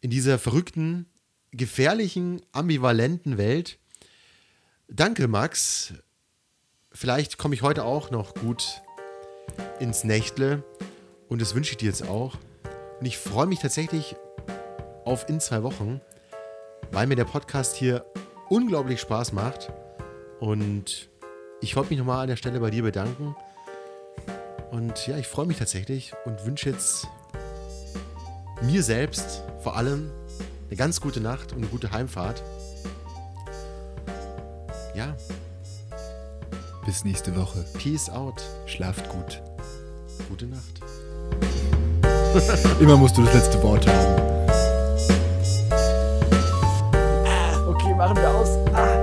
in dieser verrückten, gefährlichen, ambivalenten Welt. Danke, Max. Vielleicht komme ich heute auch noch gut ins Nächtle und das wünsche ich dir jetzt auch. Und ich freue mich tatsächlich auf in zwei Wochen weil mir der Podcast hier unglaublich Spaß macht. Und ich wollte mich nochmal an der Stelle bei dir bedanken. Und ja, ich freue mich tatsächlich und wünsche jetzt mir selbst vor allem eine ganz gute Nacht und eine gute Heimfahrt. Ja. Bis nächste Woche. Peace out. Schlaft gut. Gute Nacht. Immer musst du das letzte Wort haben. Ah, okay, machen wir aus. Ah.